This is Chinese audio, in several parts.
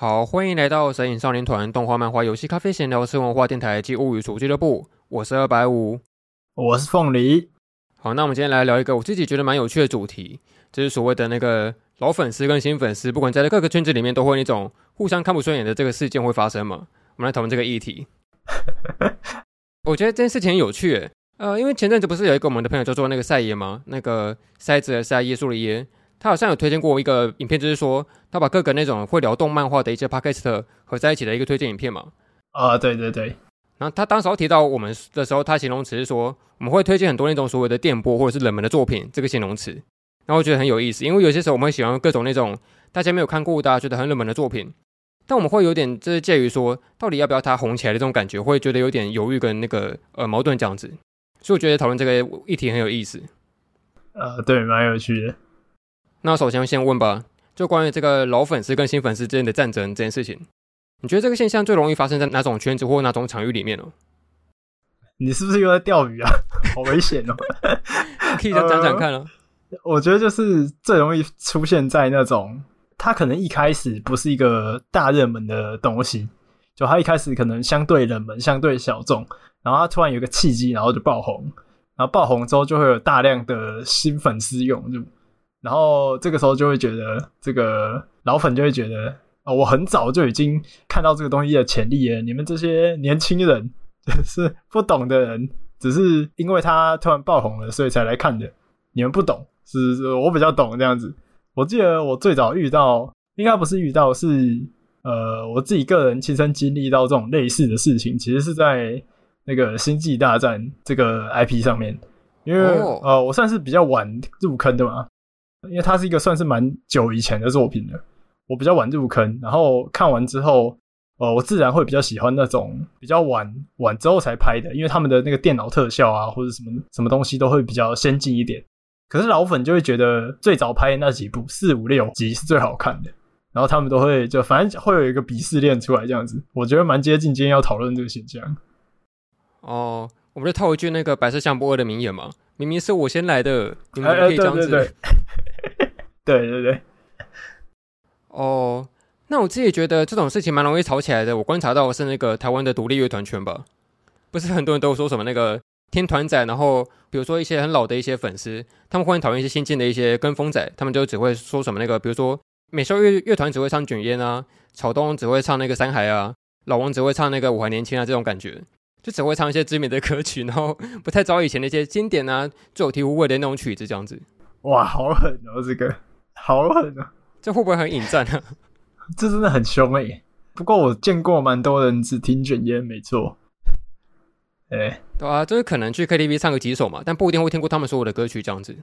好，欢迎来到神影少年团动画、漫画、游戏、咖啡、闲聊、吃文化电台及物语厨俱乐部。我是二百五，我是凤梨。好，那我们今天来聊一个我自己觉得蛮有趣的主题，就是所谓的那个老粉丝跟新粉丝，不管在各个圈子里面，都会那种互相看不顺眼的这个事件会发生嘛？我们来讨论这个议题。我觉得这件事情很有趣，呃，因为前阵子不是有一个我们的朋友叫做那个赛耶吗？那个塞子的塞，耶稣的耶。他好像有推荐过一个影片，就是说他把各个那种会聊动漫画的一些 podcast 合在一起的一个推荐影片嘛。啊，对对对。然后他当时候提到我们的时候，他形容词是说我们会推荐很多那种所谓的电波或者是冷门的作品这个形容词。然后我觉得很有意思，因为有些时候我们会喜欢各种那种大家没有看过、大家觉得很冷门的作品，但我们会有点就是介于说到底要不要它红起来的这种感觉，会觉得有点犹豫跟那个呃矛盾这样子。所以我觉得讨论这个议题很有意思。呃，对，蛮有趣的。那首先先问吧，就关于这个老粉丝跟新粉丝之间的战争这件事情，你觉得这个现象最容易发生在哪种圈子或哪种场域里面呢？你是不是又在钓鱼啊？好危险哦！可以讲讲看啊、呃。我觉得就是最容易出现在那种，他可能一开始不是一个大热门的东西，就他一开始可能相对冷门、相对小众，然后他突然有一个契机，然后就爆红，然后爆红之后就会有大量的新粉丝涌入。然后这个时候就会觉得，这个老粉就会觉得，哦，我很早就已经看到这个东西的潜力了。你们这些年轻人，就是 不懂的人，只是因为他突然爆红了，所以才来看的。你们不懂，是，是我比较懂这样子。我记得我最早遇到，应该不是遇到，是呃，我自己个人亲身经历到这种类似的事情，其实是在那个《星际大战》这个 IP 上面，因为、oh. 呃，我算是比较晚入坑的嘛。因为它是一个算是蛮久以前的作品了，我比较晚入坑，然后看完之后，呃，我自然会比较喜欢那种比较晚晚之后才拍的，因为他们的那个电脑特效啊，或者什么什么东西都会比较先进一点。可是老粉就会觉得最早拍的那几部四五六集是最好看的，然后他们都会就反正会有一个鄙视链出来这样子，我觉得蛮接近今天要讨论这个现象。哦，我们就套一句那个白色相簿二的名言嘛，明明是我先来的，你们可以这样子。欸欸对对对对对对，哦，那我自己觉得这种事情蛮容易吵起来的。我观察到是那个台湾的独立乐团圈吧，不是很多人都说什么那个天团仔，然后比如说一些很老的一些粉丝，他们会讨厌一些新进的一些跟风仔，他们就只会说什么那个，比如说美少乐乐团只会唱卷烟啊，草东只会唱那个山海啊，老王只会唱那个我还年轻啊，这种感觉就只会唱一些知名的歌曲，然后不太找以前那些经典啊、最有醍醐味的那种曲子这样子。哇，好狠哦，这个。好狠啊！这会不会很引战啊？这真的很凶哎、欸。不过我见过蛮多人只听卷烟，没错。哎、欸，对啊，就是可能去 KTV 唱个几首嘛，但不一定会听过他们所有的歌曲这样子。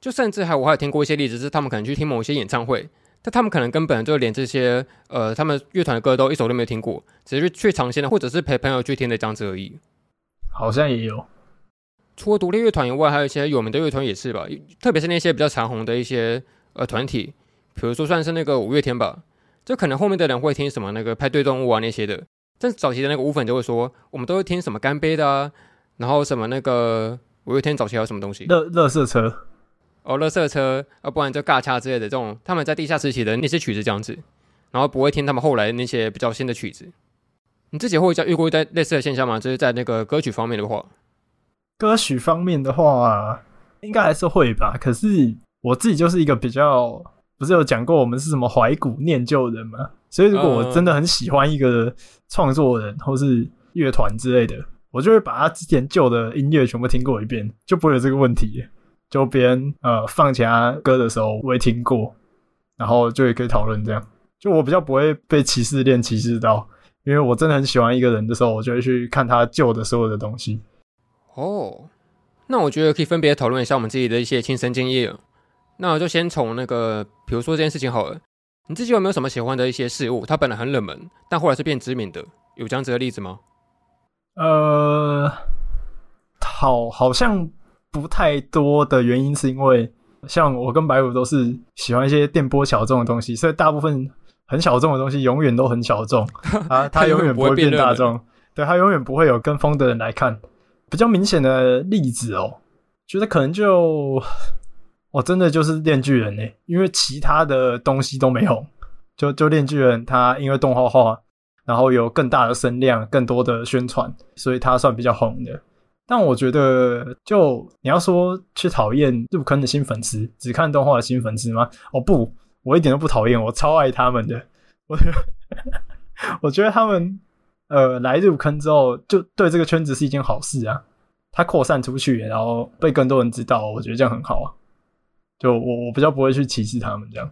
就甚至还我还有听过一些例子，是他们可能去听某一些演唱会，但他们可能根本就连这些呃他们乐团的歌都一首都没有听过，只是去尝鲜的，或者是陪朋友去听的这样子而已。好像也有。除了独立乐团以外，还有一些有名的乐团也是吧，特别是那些比较长红的一些呃团体，比如说算是那个五月天吧，就可能后面的人会听什么那个派对动物啊那些的，但是早期的那个舞粉就会说，我们都会听什么干杯的啊，然后什么那个五月天早期还有什么东西，乐乐色车，哦乐色车，要不然就尬掐之类的这种，他们在地下时期的那些曲子这样子，然后不会听他们后来那些比较新的曲子。你自己会遇过一类类似的现象吗？就是在那个歌曲方面的话。歌曲方面的话，应该还是会吧。可是我自己就是一个比较，不是有讲过我们是什么怀古念旧人嘛？所以如果我真的很喜欢一个创作人或是乐团之类的，我就会把他之前旧的音乐全部听过一遍，就不会有这个问题。就别人呃放其他歌的时候，我也听过，然后就也可以讨论这样。就我比较不会被歧视链歧视到，因为我真的很喜欢一个人的时候，我就会去看他旧的所有的东西。哦，那我觉得可以分别讨论一下我们自己的一些亲身经验。那我就先从那个，比如说这件事情好了，你自己有没有什么喜欢的一些事物？它本来很冷门，但后来是变知名的，有这样子的例子吗？呃，好，好像不太多的原因是因为，像我跟白虎都是喜欢一些电波小众的东西，所以大部分很小众的东西永远都很小众 啊，它永远不会变大众，对，它永远不会有跟风的人来看。比较明显的例子哦，觉得可能就，我真的就是《链锯人》呢，因为其他的东西都没红，就就链锯人，他因为动画化，然后有更大的声量、更多的宣传，所以他算比较红的。但我觉得，就你要说去讨厌入坑的新粉丝，只看动画的新粉丝吗？哦不，我一点都不讨厌，我超爱他们的。我觉得，我觉得他们呃来入坑之后，就对这个圈子是一件好事啊。它扩散出去，然后被更多人知道，我觉得这样很好啊。就我我比较不会去歧视他们这样。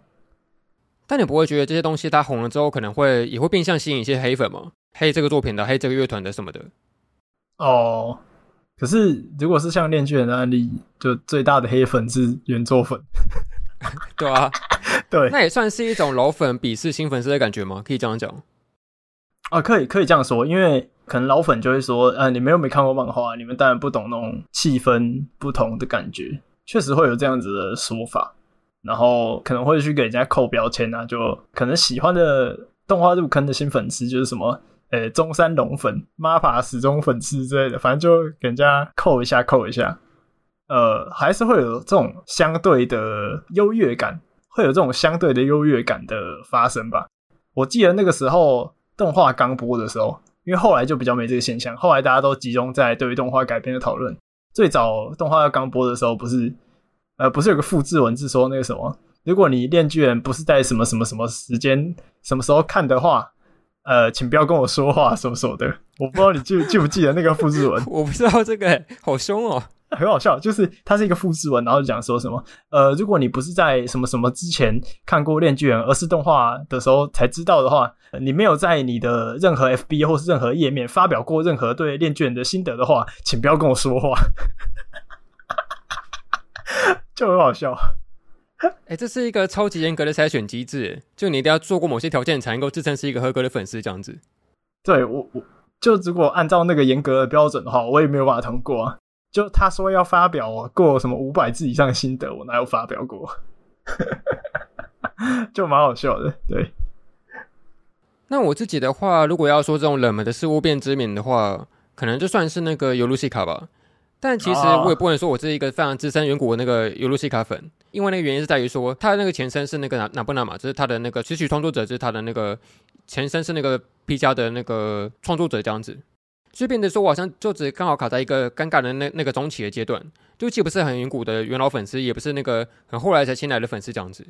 但你不会觉得这些东西它红了之后，可能会也会变相吸引一些黑粉吗？黑这个作品的，黑这个乐团的什么的。哦。可是，如果是像恋剧人的案例，就最大的黑粉是原作粉，对啊，对，那也算是一种老粉鄙视新粉丝的感觉吗？可以这样讲啊，可以可以这样说，因为可能老粉就会说，呃，你们又没看过漫画，你们当然不懂那种气氛不同的感觉，确实会有这样子的说法，然后可能会去给人家扣标签啊，就可能喜欢的动画入坑的新粉丝就是什么。呃、中山龙粉、MAPPA 死忠粉丝之类的，反正就给人家扣一下，扣一下。呃，还是会有这种相对的优越感，会有这种相对的优越感的发生吧。我记得那个时候动画刚播的时候，因为后来就比较没这个现象，后来大家都集中在对于动画改编的讨论。最早动画要刚播的时候，不是呃，不是有个复制文字说那个什么，如果你链锯人不是在什么什么什么时间、什么时候看的话。呃，请不要跟我说话，什么什么的，我不知道你记记不记得那个复制文。我不知道这个，好凶哦，很好笑。就是它是一个复制文，然后就讲说什么，呃，如果你不是在什么什么之前看过《链锯人》，而是动画的时候才知道的话，你没有在你的任何 FB 或是任何页面发表过任何对《链锯人》的心得的话，请不要跟我说话，就很好笑。哎、欸，这是一个超级严格的筛选机制，就你一定要做过某些条件，才能够自称是一个合格的粉丝，这样子。对我，我就如果按照那个严格的标准的话，我也没有办法通过啊。就他说要发表过什么五百字以上心得，我哪有发表过？就蛮好笑的。对。那我自己的话，如果要说这种冷门的事物变知名的话，可能就算是那个尤露西卡吧。但其实我也不能说我是一个非常资深远古的那个尤露西卡粉，因为那个原因是在于说，他的那个前身是那个哪哪布娜嘛，就是他的那个词曲创作者，就是他的那个前身是那个 P 加的那个创作者这样子，所以变得说我好像就只刚好卡在一个尴尬的那那个中期的阶段，就既不是很远古的元老粉丝，也不是那个很后来才新来的粉丝这样子。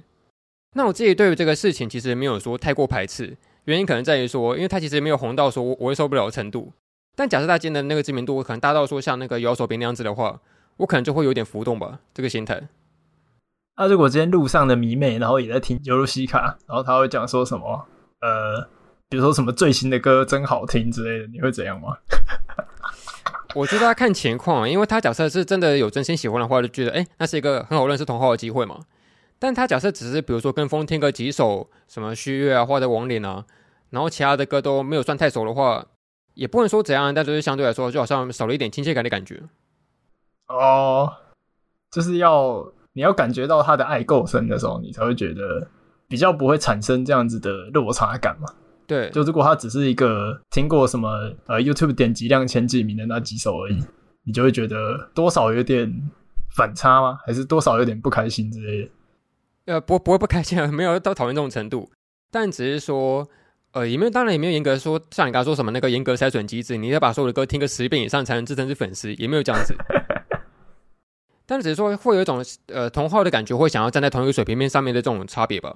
那我自己对于这个事情其实没有说太过排斥，原因可能在于说，因为他其实没有红到说我会受不了的程度。但假设他今天的那个知名度可能大到说像那个摇手边那样子的话，我可能就会有点浮动吧，这个心态。那、如果今天路上的迷妹，然后也在听尤露西卡，然后他会讲说什么？呃，比如说什么最新的歌真好听之类的，你会怎样吗？我觉得要看情况，因为他假设是真的有真心喜欢的话，就觉得哎、欸，那是一个很好认识同好的机会嘛。但他假设只是比如说跟风听个几首什么虚月啊，或者亡灵啊，然后其他的歌都没有算太熟的话。也不能说怎样，但就是相对来说，就好像少了一点亲切感的感觉。哦，就是要你要感觉到他的爱够深的时候，你才会觉得比较不会产生这样子的落差感嘛。对，就如果他只是一个听过什么呃 YouTube 点击量前几名的那几首而已，你就会觉得多少有点反差吗？还是多少有点不开心之类的？呃，不不会不开心啊，没有到讨厌这种程度，但只是说。呃，也没有，当然也没有严格说，像你刚刚说什么那个严格筛选机制，你要把所有的歌听个十遍以上才能自称是粉丝，也没有这样子。但只是说会有一种呃同号的感觉，会想要站在同一个水平面上面的这种差别吧。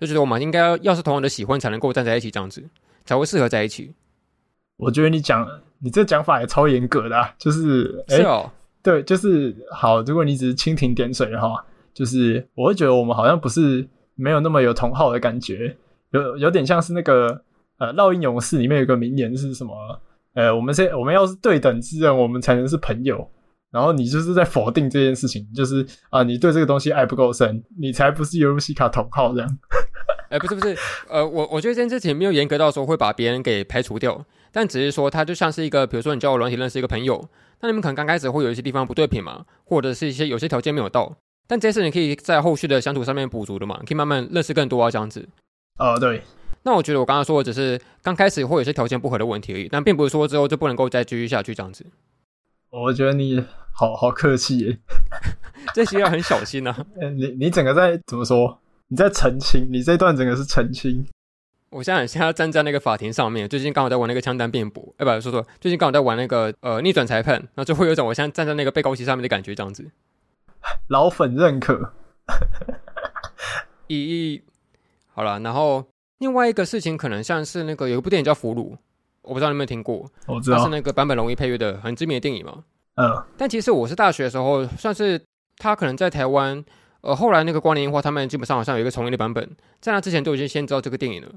就觉得我们应该要，要是同样的喜欢，才能够站在一起这样子，才会适合在一起。我觉得你讲你这讲法也超严格的，啊，就是，欸，是哦，对，就是好。如果你只是蜻蜓点水的话，就是我会觉得我们好像不是没有那么有同好的感觉。有有点像是那个呃，烙印勇士里面有个名言是什么？呃，我们现我们要是对等之人，我们才能是朋友。然后你就是在否定这件事情，就是啊、呃，你对这个东西爱不够深，你才不是尤鲁西卡同好这样。哎、欸，不是不是，呃，我我觉得这件事情没有严格到说会把别人给排除掉，但只是说他就像是一个，比如说你交友软体认识一个朋友，那你们可能刚开始会有一些地方不对频嘛，或者是一些有些条件没有到，但这些事你可以在后续的相处上面补足的嘛，可以慢慢认识更多啊，这样子。哦，对，那我觉得我刚刚说的只是刚开始会有些条件不合的问题而已，但并不是说之后就不能够再继续下去这样子。我觉得你好好客气耶，这些要很小心啊。你你整个在怎么说？你在澄清，你这段整个是澄清。我现在现在站在那个法庭上面，最近刚好在玩那个枪弹辩驳，哎，不，说说，最近刚好在玩那个呃逆转裁判，然后就会有一种我现在站在那个被告席上面的感觉，这样子。老粉认可。咦，好了，然后另外一个事情可能像是那个有一部电影叫《俘虏》，我不知道你有没有听过，我知道，它是那个坂本龙一配乐的很知名的电影嘛。嗯。但其实我是大学的时候，算是他可能在台湾，呃，后来那个光年樱花他们基本上好像有一个重映的版本，在那之前都已经先知道这个电影了。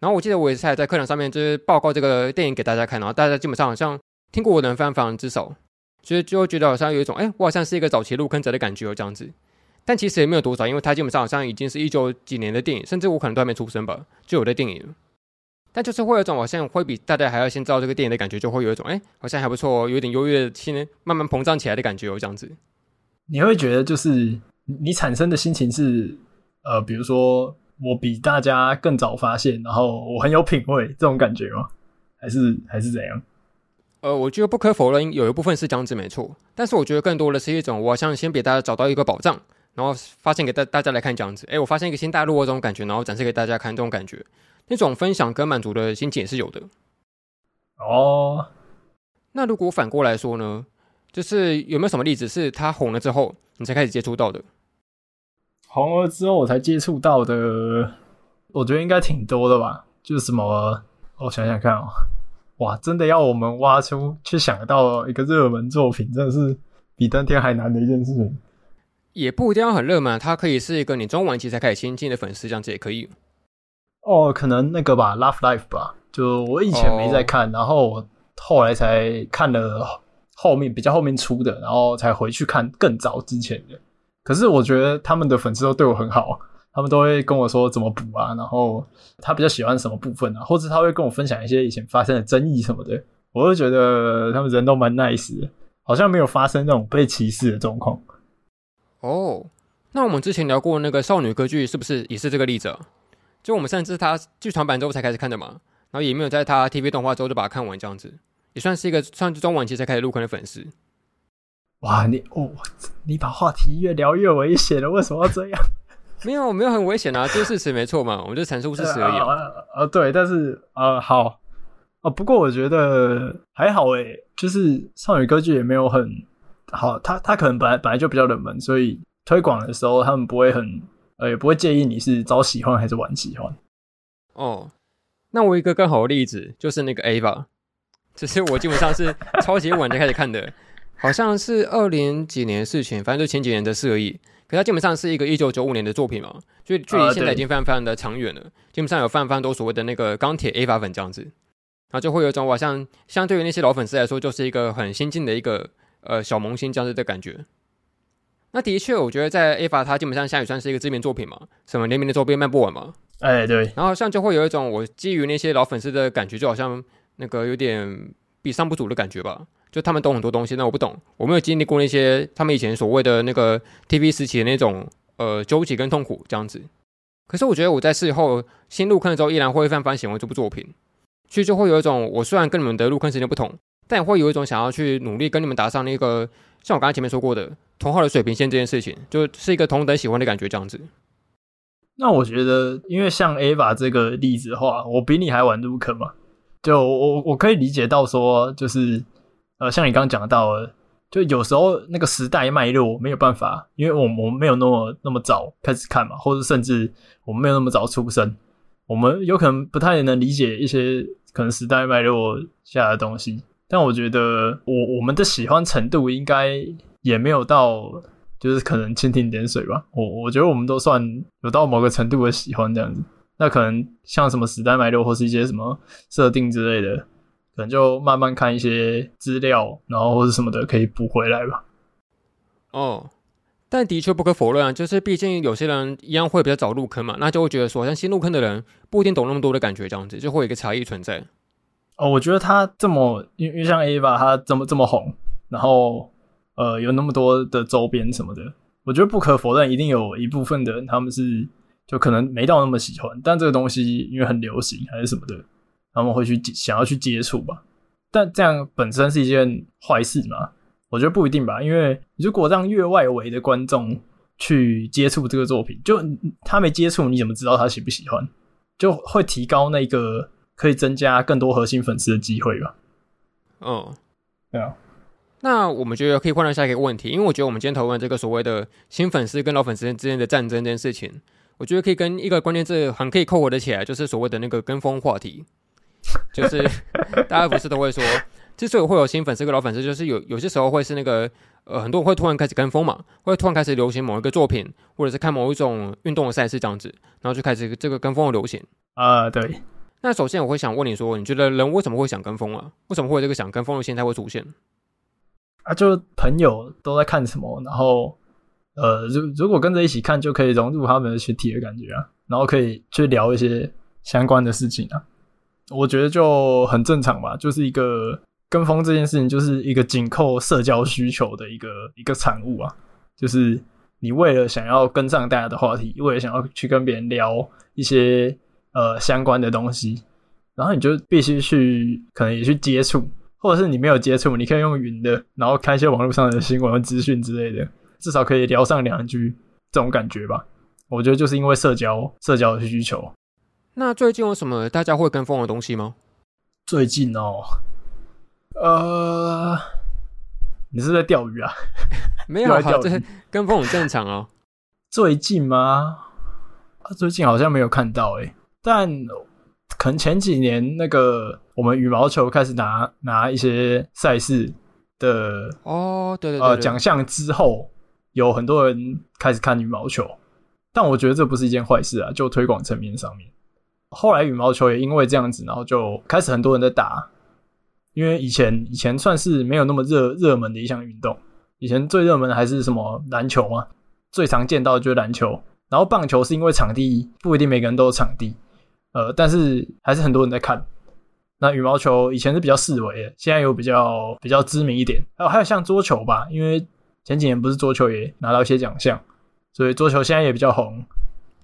然后我记得我也是在课堂上面就是报告这个电影给大家看，然后大家基本上好像听过我的人非常非常之少，所以就觉得好像有一种哎，我好像是一个早期入坑者的感觉哦，这样子。但其实也没有多少，因为它基本上好像已经是一九几年的电影，甚至我可能都还没出生吧，就有的电影。但就是会有一种好像会比大家还要先知道这个电影的感觉，就会有一种哎，好像还不错，有点优越的心慢慢膨胀起来的感觉哦，这样子。你会觉得就是你产生的心情是呃，比如说。我比大家更早发现，然后我很有品味，这种感觉吗？还是还是怎样？呃，我觉得不可否认，有一部分是这样子没错。但是我觉得更多的是一种，我好像先给大家找到一个宝藏，然后发现给大大家来看这样子。哎，我发现一个新大陆的这种感觉，然后展示给大家看这种感觉，那种分享跟满足的心情也是有的。哦，那如果反过来说呢？就是有没有什么例子是他红了之后，你才开始接触到的？红了之后我才接触到的，我觉得应该挺多的吧。就是什么，我想想看哦，哇，真的要我们挖出去想到一个热门作品，真的是比登天还难的一件事情。也不一定要很热门，它可以是一个你中晚期才开始亲近的粉丝，这样子也可以。哦，可能那个吧，《Love Life》吧，就我以前没在看，哦、然后我后来才看了后面比较后面出的，然后才回去看更早之前的。可是我觉得他们的粉丝都对我很好，他们都会跟我说怎么补啊，然后他比较喜欢什么部分啊，或者他会跟我分享一些以前发生的争议什么的，我就觉得他们人都蛮 nice 的，好像没有发生那种被歧视的状况。哦，那我们之前聊过那个少女歌剧是不是也是这个例子？就我们甚至他剧场版之后才开始看的嘛，然后也没有在他 TV 动画之后就把它看完，这样子也算是一个算是中晚期才开始入坑的粉丝。哇，你哦，你把话题越聊越危险了，为什么要这样？没有，没有很危险啊，这是事实没错嘛，我们就阐述事实而已。呃，呃，对，但是呃，好，哦，不过我觉得还好诶，就是少女歌剧也没有很好，他他可能本来本来就比较冷门，所以推广的时候他们不会很呃，也不会介意你是早喜欢还是晚喜欢。哦，那我一个更好的例子就是那个 Ava，只是我基本上是超级晚就开始看的。好像是二零几年的事情，反正就前几年的事而已。可它基本上是一个一九九五年的作品嘛，就距离现在已经非常非常的长远了。啊、基本上有非常非常多所谓的那个钢铁 A 法粉这样子，然后就会有一种好像相对于那些老粉丝来说，就是一个很新进的一个呃小萌新这样子的感觉。那的确，我觉得在 A 法它基本上现在也算是一个知名作品嘛，什么联名的周边卖不完嘛。哎、欸，对。然后像就会有一种我基于那些老粉丝的感觉，就好像那个有点比上不足的感觉吧。就他们懂很多东西，那我不懂，我没有经历过那些他们以前所谓的那个 TV 时期的那种呃纠结跟痛苦这样子。可是我觉得我在事后新入坑的时候，依然会翻翻喜欢这部作品，所以就会有一种我虽然跟你们的入坑时间不同，但也会有一种想要去努力跟你们达上那个像我刚才前面说过的同号的水平线这件事情，就是一个同等喜欢的感觉这样子。那我觉得，因为像 Ava 这个例子的话，我比你还晚入坑嘛，就我我可以理解到说就是。呃，像你刚刚讲到，就有时候那个时代脉络没有办法，因为我我们没有那么那么早开始看嘛，或者甚至我们没有那么早出生，我们有可能不太能理解一些可能时代脉络下的东西。但我觉得我我们的喜欢程度应该也没有到，就是可能蜻蜓点水吧。我我觉得我们都算有到某个程度的喜欢这样子。那可能像什么时代脉络或是一些什么设定之类的。可能就慢慢看一些资料，然后或者什么的可以补回来吧。哦，但的确不可否认啊，就是毕竟有些人一样会比较早入坑嘛，那就会觉得说，像新入坑的人不一定懂那么多的感觉，这样子就会有一个差异存在。哦，我觉得他这么，因为像 Ava 他这么这么红，然后呃有那么多的周边什么的，我觉得不可否认，一定有一部分的人他们是就可能没到那么喜欢，但这个东西因为很流行还是什么的。他们会去想要去接触吧，但这样本身是一件坏事吗？我觉得不一定吧，因为如果让越外围的观众去接触这个作品。就他没接触，你怎么知道他喜不喜欢？就会提高那个可以增加更多核心粉丝的机会吧。嗯，对啊。那我们觉得可以换到下一个问题，因为我觉得我们今天讨论这个所谓的新粉丝跟老粉丝之间的战争这件事情，我觉得可以跟一个关键字很可以扣合的起来，就是所谓的那个跟风话题。就是大家不是都会说，之所以会有新粉丝跟老粉丝，就是有有些时候会是那个呃，很多人会突然开始跟风嘛，会突然开始流行某一个作品，或者是看某一种运动的赛事这样子，然后就开始这个跟风的流行啊、呃。对。那首先我会想问你说，你觉得人为什么会想跟风啊？为什么会有这个想跟风的心态会出现？啊，就朋友都在看什么，然后呃，如如果跟着一起看，就可以融入他们的群体的感觉啊，然后可以去聊一些相关的事情啊。我觉得就很正常吧，就是一个跟风这件事情，就是一个紧扣社交需求的一个一个产物啊。就是你为了想要跟上大家的话题，为了想要去跟别人聊一些呃相关的东西，然后你就必须去可能也去接触。或者是你没有接触，你可以用云的，然后看一些网络上的新闻资讯之类的，至少可以聊上两句，这种感觉吧。我觉得就是因为社交社交的需求。那最近有什么大家会跟风的东西吗？最近哦，呃，你是，在钓鱼啊？没有，跟风很正常哦。最近吗？最近好像没有看到诶，但。可能前几年那个我们羽毛球开始拿拿一些赛事的哦，对对对，呃奖项之后，有很多人开始看羽毛球，但我觉得这不是一件坏事啊，就推广层面上面。后来羽毛球也因为这样子，然后就开始很多人在打，因为以前以前算是没有那么热热门的一项运动，以前最热门的还是什么篮球嘛，最常见到的就是篮球，然后棒球是因为场地不一定每个人都有场地。呃，但是还是很多人在看。那羽毛球以前是比较四维的，现在有比较比较知名一点。还有还有像桌球吧，因为前几年不是桌球也拿到一些奖项，所以桌球现在也比较红。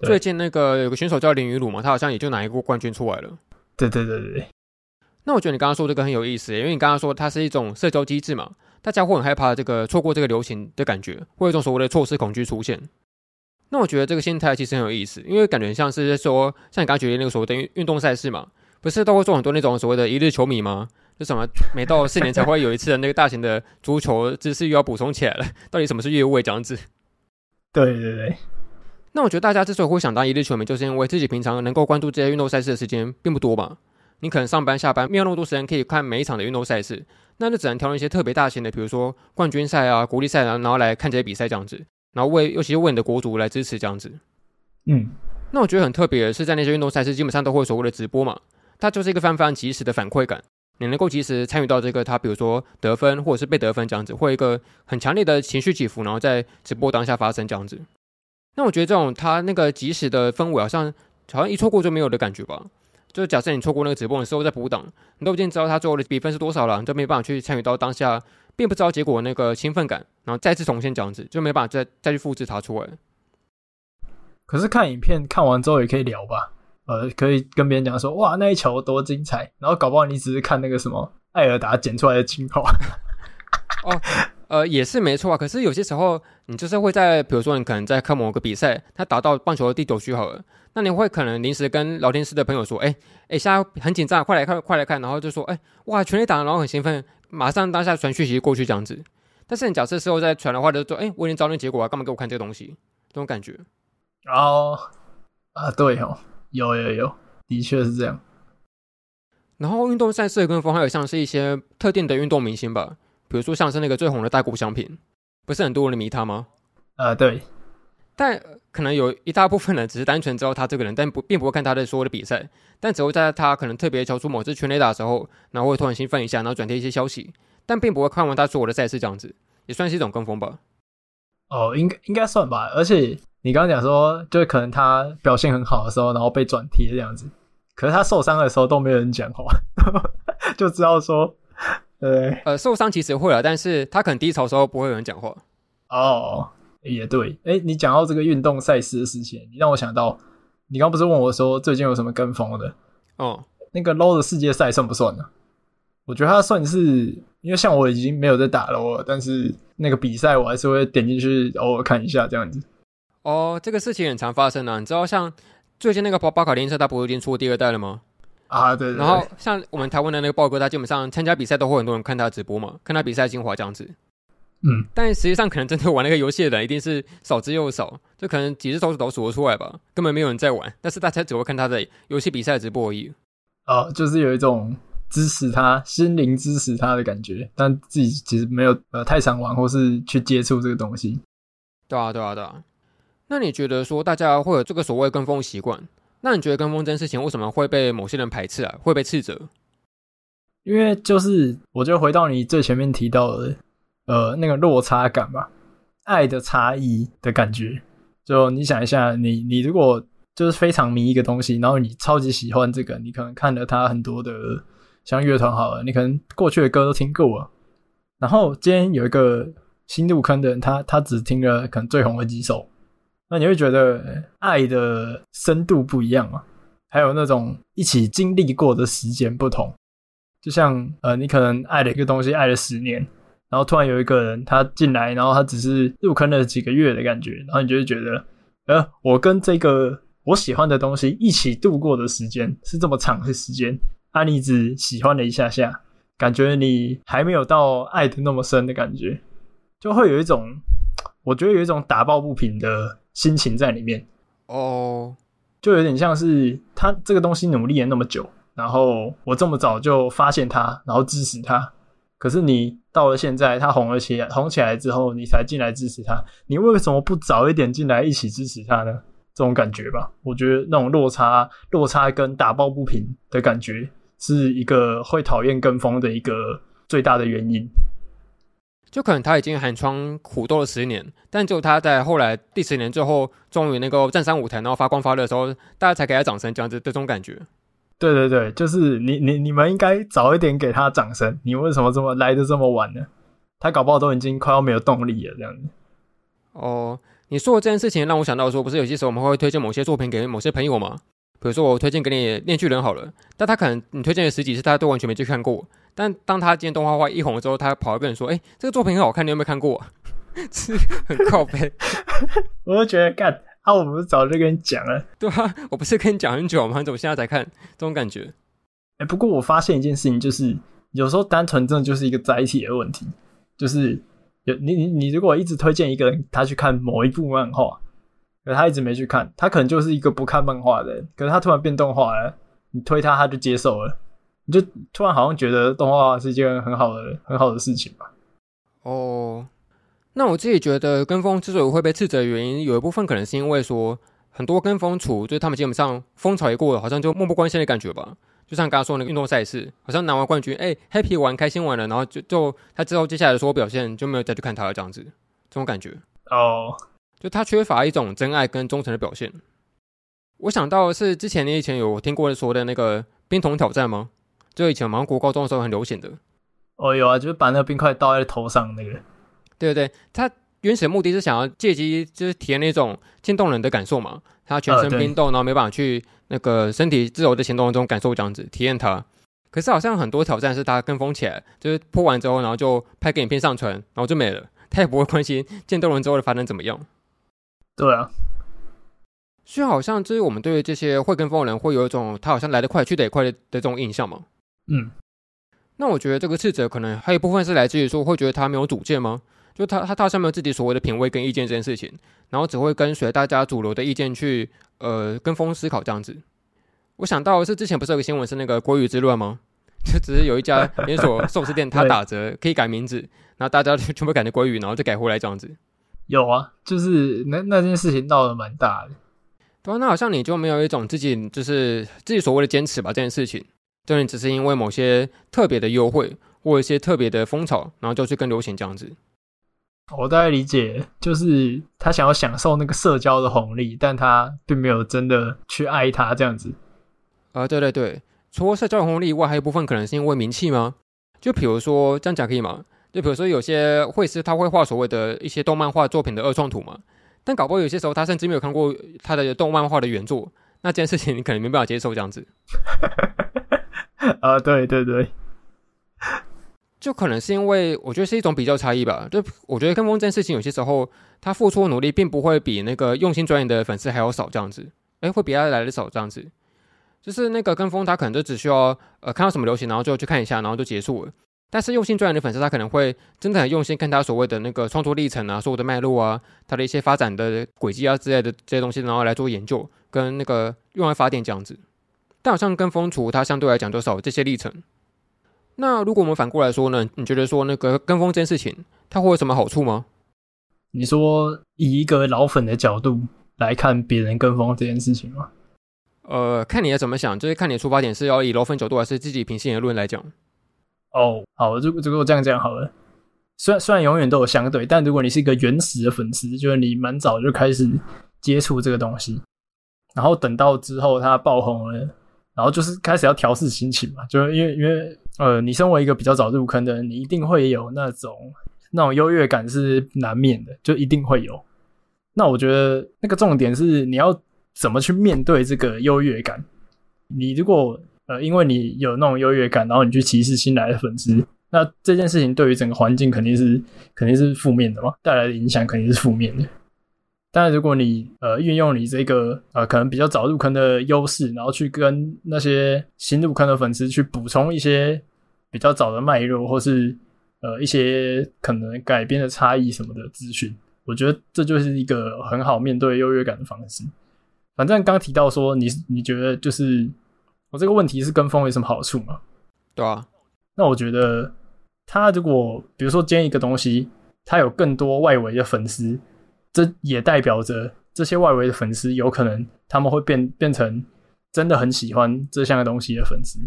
最近那个有个选手叫林雨鲁嘛，他好像也就拿一个冠军出来了。对对对对。那我觉得你刚刚说这个很有意思，因为你刚刚说它是一种社交机制嘛，大家会很害怕这个错过这个流行的感觉，会有一种所谓的错失恐惧出现。那我觉得这个心态其实很有意思，因为感觉像是说，像你刚刚举例那个所谓的运运动赛事嘛，不是都会做很多那种所谓的一日球迷吗？就什么每到四年才会有一次的那个大型的足球知识又要补充起来了，到底什么是越位这样子？对对对。那我觉得大家之所以会想当一日球迷，就是因为自己平常能够关注这些运动赛事的时间并不多吧。你可能上班下班没有那么多时间可以看每一场的运动赛事，那就只能挑一些特别大型的，比如说冠军赛啊、国力赛啊，然后来看这些比赛这样子。然后为，尤其是为你的国足来支持这样子，嗯，那我觉得很特别的是，在那些运动赛事基本上都会有所谓的直播嘛，它就是一个非常非常及时的反馈感，你能够及时参与到这个，它比如说得分或者是被得分这样子，会有一个很强烈的情绪起伏，然后在直播当下发生这样子。那我觉得这种它那个即时的氛围，好像好像一错过就没有的感觉吧。就是假设你错过那个直播的时候，在补档，你都已经知道它最后的比分是多少了，你就没办法去参与到当下。并不知道结果那个兴奋感，然后再次重现这样子，就没办法再再去复制它出来。可是看影片看完之后也可以聊吧，呃，可以跟别人讲说，哇，那一球多精彩，然后搞不好你只是看那个什么艾尔达剪出来的精华。哦，呃，也是没错啊。可是有些时候你就是会在，比如说你可能在看某个比赛，他打到棒球的第九局好了，那你会可能临时跟聊天室的朋友说，哎哎，现在很紧张，快来看，快来看，然后就说，哎，哇，全力打，然后很兴奋。马上当下传讯息过去这样子，但是你假设事后再传的话，就说：“哎、欸，我已经知道那结果了，干嘛给我看这个东西？”这种感觉。哦，啊，对哦，有有有，的确是这样。然后运动赛事跟风，还有像是一些特定的运动明星吧，比如说像是那个最红的大谷翔平，不是很多人迷他吗？呃，对。但可能有一大部分人只是单纯知道他这个人，但不并不会看他的所有的比赛。但只会在他可能特别敲出某次全垒打的时候，然后会突然兴奋一下，然后转贴一些消息，但并不会看完他所有的赛事这样子，也算是一种跟风吧。哦，应该应该算吧。而且你刚刚讲说，就是可能他表现很好的时候，然后被转贴这样子，可是他受伤的时候都没有人讲话，就知道说，对，呃，受伤其实会了，但是他可能低潮的时候不会有人讲话。哦。也对，哎、欸，你讲到这个运动赛事的事情，你让我想到，你刚不是问我说最近有什么跟风的？哦，那个 LOL 的世界赛算不算呢？我觉得它算是，因为像我已经没有在打了，但是那个比赛我还是会点进去偶尔看一下这样子。哦，这个事情很常发生啊。你知道像最近那个宝宝卡丁车，它不是已经出第二代了吗？啊，对，对，对。然后像我们台湾的那个豹哥，他基本上参加比赛都会很多人看他直播嘛，看他比赛精华这样子。嗯。但实际上，可能真的玩那个游戏的人一定是少之又少，就可能几只手指头数得出来吧，根本没有人在玩。但是大家只会看他的游戏比赛直播而已。啊，就是有一种支持他、心灵支持他的感觉，但自己其实没有呃太常玩或是去接触这个东西。对啊，对啊，对啊。那你觉得说大家会有这个所谓跟风习惯？那你觉得跟风这件事情为什么会被某些人排斥啊？会被斥责？因为就是我就回到你最前面提到的，呃，那个落差感吧，爱的差异的感觉。就你想一下，你你如果就是非常迷一个东西，然后你超级喜欢这个，你可能看了他很多的像乐团好了，你可能过去的歌都听过了。然后今天有一个新入坑的人，他他只听了可能最红的几首。那你会觉得爱的深度不一样吗？还有那种一起经历过的时间不同，就像呃，你可能爱了一个东西爱了十年，然后突然有一个人他进来，然后他只是入坑了几个月的感觉，然后你就会觉得，呃，我跟这个我喜欢的东西一起度过的时间是这么长的时间，啊，你只喜欢了一下下，感觉你还没有到爱的那么深的感觉，就会有一种，我觉得有一种打抱不平的。心情在里面哦，oh. 就有点像是他这个东西努力了那么久，然后我这么早就发现他，然后支持他。可是你到了现在，他红了起来，红起来之后，你才进来支持他。你为什么不早一点进来一起支持他呢？这种感觉吧，我觉得那种落差，落差跟打抱不平的感觉，是一个会讨厌跟风的一个最大的原因。就可能他已经寒窗苦斗了十年，但只有他在后来第十年最后终于能够站上舞台，然后发光发热的时候，大家才给他掌声，这样子这种感觉。对对对，就是你你你们应该早一点给他掌声。你为什么这么来的这么晚呢？他搞不好都已经快要没有动力了，这样子。哦，你说的这件事情让我想到说，不是有些时候我们会推荐某些作品给某些朋友吗？比如说我推荐给你《链锯人》好了，但他可能你推荐了十几次，他都完全没去看过。但当他今天动画化一红了之后，他跑来跟人说：“哎、欸，这个作品很好看，你有没有看过？” 是很靠背。我就觉得，干啊，我不是早就跟你讲了？对啊，我不是跟你讲很久吗？你怎么现在才看？这种感觉。哎、欸，不过我发现一件事情，就是有时候单纯真的就是一个载体的问题。就是有你你你，如果一直推荐一个人他去看某一部漫画，可他一直没去看，他可能就是一个不看漫画的人。可是他突然变动画了，你推他，他就接受了。你就突然好像觉得动画是一件很好的、很好的事情吧？哦，那我自己觉得跟风之所以会被斥责的原因，有一部分可能是因为说很多跟风族，就是他们基本上风潮一过了，好像就漠不关心的感觉吧。就像刚刚说的那个运动赛事，好像拿完冠军，哎，happy 玩，开心玩了，然后就就他之后接下来的所有表现就没有再去看他了，这样子，这种感觉。哦，就他缺乏一种真爱跟忠诚的表现。我想到是之前你以前有听过说的那个冰桶挑战吗？就以前好像国高中的时候很流行的，哦，有啊，就是把那个冰块倒在头上那个。对对对，他原始的目的是想要借机就是体验那种渐冻人的感受嘛，他全身冰冻，然后没办法去那个身体自由的行动的这种感受，这样子体验它。可是好像很多挑战是他跟风起来，就是破完之后，然后就拍个影片上传，然后就没了，他也不会关心渐冻人之后的发展怎么样。对啊。所以好像就是我们对于这些会跟风的人，会有一种他好像来得快去得也快的这种印象嘛。嗯，那我觉得这个斥责可能还有一部分是来自于说，会觉得他没有主见吗？就他他他好像没有自己所谓的品味跟意见这件事情，然后只会跟随大家主流的意见去呃跟风思考这样子。我想到的是之前不是有个新闻是那个国语之乱吗？就只是有一家连锁 寿司店，他打折可以改名字，然后大家就全部改成国语，然后就改回来这样子。有啊，就是那那件事情闹得蛮大的。对啊，那好像你就没有一种自己就是自己所谓的坚持吧？这件事情。就你只是因为某些特别的优惠或一些特别的风潮，然后就去跟流行这样子。我大概理解，就是他想要享受那个社交的红利，但他并没有真的去爱他这样子。啊、呃，对对对，除了社交红利以外，还有一部分可能是因为名气吗？就比如说这样讲可以吗？就比如说有些绘师他会画所谓的一些动漫画作品的二创图嘛，但搞不好有些时候他甚至没有看过他的动漫画的原作，那这件事情你可能没办法接受这样子。啊，对对对，就可能是因为我觉得是一种比较差异吧。就我觉得跟风这件事情，有些时候他付出的努力并不会比那个用心钻研的粉丝还要少，这样子，诶，会比他来的少，这样子。就是那个跟风，他可能就只需要呃看到什么流行，然后就去看一下，然后就结束了。但是用心钻研的粉丝，他可能会真的很用心看他所谓的那个创作历程啊，所有的脉络啊，他的一些发展的轨迹啊之类的这些东西，然后来做研究，跟那个用来发电这样子。但好像跟风族，它相对来讲就少这些历程。那如果我们反过来说呢？你觉得说那个跟风这件事情，它会有什么好处吗？你说以一个老粉的角度来看别人跟风这件事情吗？呃，看你要怎么想，就是看你的出发点是要以老粉角度，还是自己平心而论来讲。哦，好，如果如果这样讲好了，虽然虽然永远都有相对，但如果你是一个原始的粉丝，就是你蛮早就开始接触这个东西，然后等到之后它爆红了，然后就是开始要调试心情嘛，就因为因为呃，你身为一个比较早入坑的人，你一定会有那种那种优越感是难免的，就一定会有。那我觉得那个重点是你要怎么去面对这个优越感。你如果呃，因为你有那种优越感，然后你去歧视新来的粉丝，那这件事情对于整个环境肯定是肯定是负面的嘛，带来的影响肯定是负面的。但如果你呃运用你这个呃可能比较早入坑的优势，然后去跟那些新入坑的粉丝去补充一些比较早的脉络，或是呃一些可能改编的差异什么的资讯，我觉得这就是一个很好面对优越感的方式。反正刚提到说你你觉得就是。我这个问题是跟风有什么好处吗？对啊，那我觉得他如果比如说兼一个东西，他有更多外围的粉丝，这也代表着这些外围的粉丝有可能他们会变变成真的很喜欢这项东西的粉丝。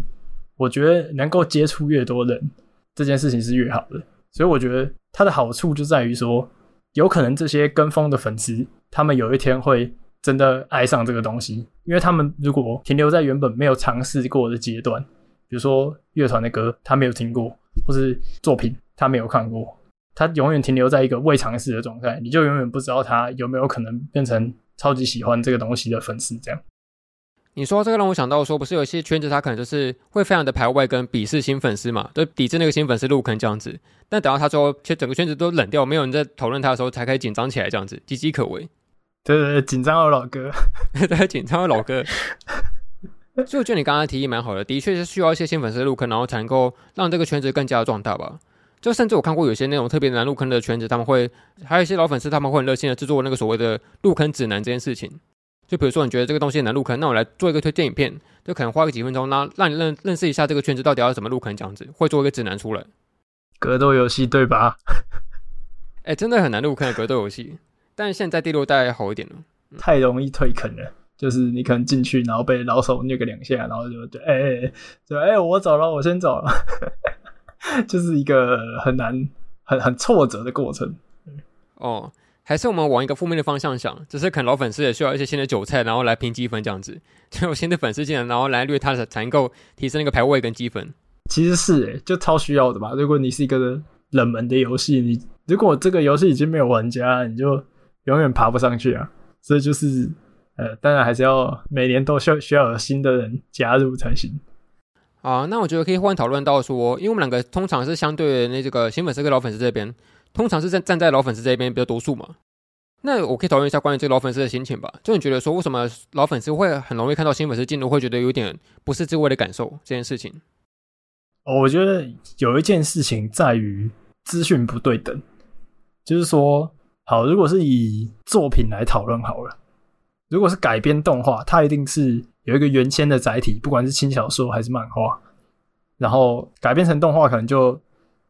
我觉得能够接触越多人，这件事情是越好的。所以我觉得它的好处就在于说，有可能这些跟风的粉丝，他们有一天会。真的爱上这个东西，因为他们如果停留在原本没有尝试过的阶段，比如说乐团的歌他没有听过，或是作品他没有看过，他永远停留在一个未尝试的状态，你就永远不知道他有没有可能变成超级喜欢这个东西的粉丝。这样，你说这个让我想到说，不是有些圈子他可能就是会非常的排外跟鄙视新粉丝嘛，就抵制那个新粉丝入坑这样子，但等到他之后，其实整个圈子都冷掉，没有人在讨论他的时候，才开始紧张起来这样子，岌岌可危。对对对，紧张的老哥，对，紧张的老哥。所以我觉得你刚刚提议蛮好的，的确是需要一些新粉丝入坑，然后才能够让这个圈子更加的壮大吧。就甚至我看过有些那种特别难入坑的圈子，他们会还有一些老粉丝，他们会很热心的制作那个所谓的入坑指南这件事情。就比如说你觉得这个东西难入坑，那我来做一个推荐影片，就可能花个几分钟，那让你认认识一下这个圈子到底要怎么入坑这样子，会做一个指南出来。格斗游戏对吧？哎、欸，真的很难入坑的格斗游戏。但现在第六代好一点了，太容易退坑了。就是你可能进去，然后被老手虐个两下，然后就对，哎哎哎，就哎、欸，我走了，我先走了，就是一个很难、很很挫折的过程。哦，还是我们往一个负面的方向想，就是可能老粉丝也需要一些新的韭菜，然后来拼积分这样子，就有新的粉丝进来，然后来虐他的，才能够提升那个排位跟积分。其实是哎、欸，就超需要的吧。如果你是一个冷门的游戏，你如果这个游戏已经没有玩家，你就永远爬不上去啊！所以就是，呃，当然还是要每年都需要需要有新的人加入才行。啊，那我觉得可以换讨论到说，因为我们两个通常是相对那这个新粉丝跟老粉丝这边，通常是站站在老粉丝这边比较多数嘛。那我可以讨论一下关于这个老粉丝的心情吧。就你觉得说，为什么老粉丝会很容易看到新粉丝进入，会觉得有点不是滋味的感受这件事情？哦我觉得有一件事情在于资讯不对等，就是说。好，如果是以作品来讨论好了，如果是改编动画，它一定是有一个原先的载体，不管是轻小说还是漫画，然后改编成动画，可能就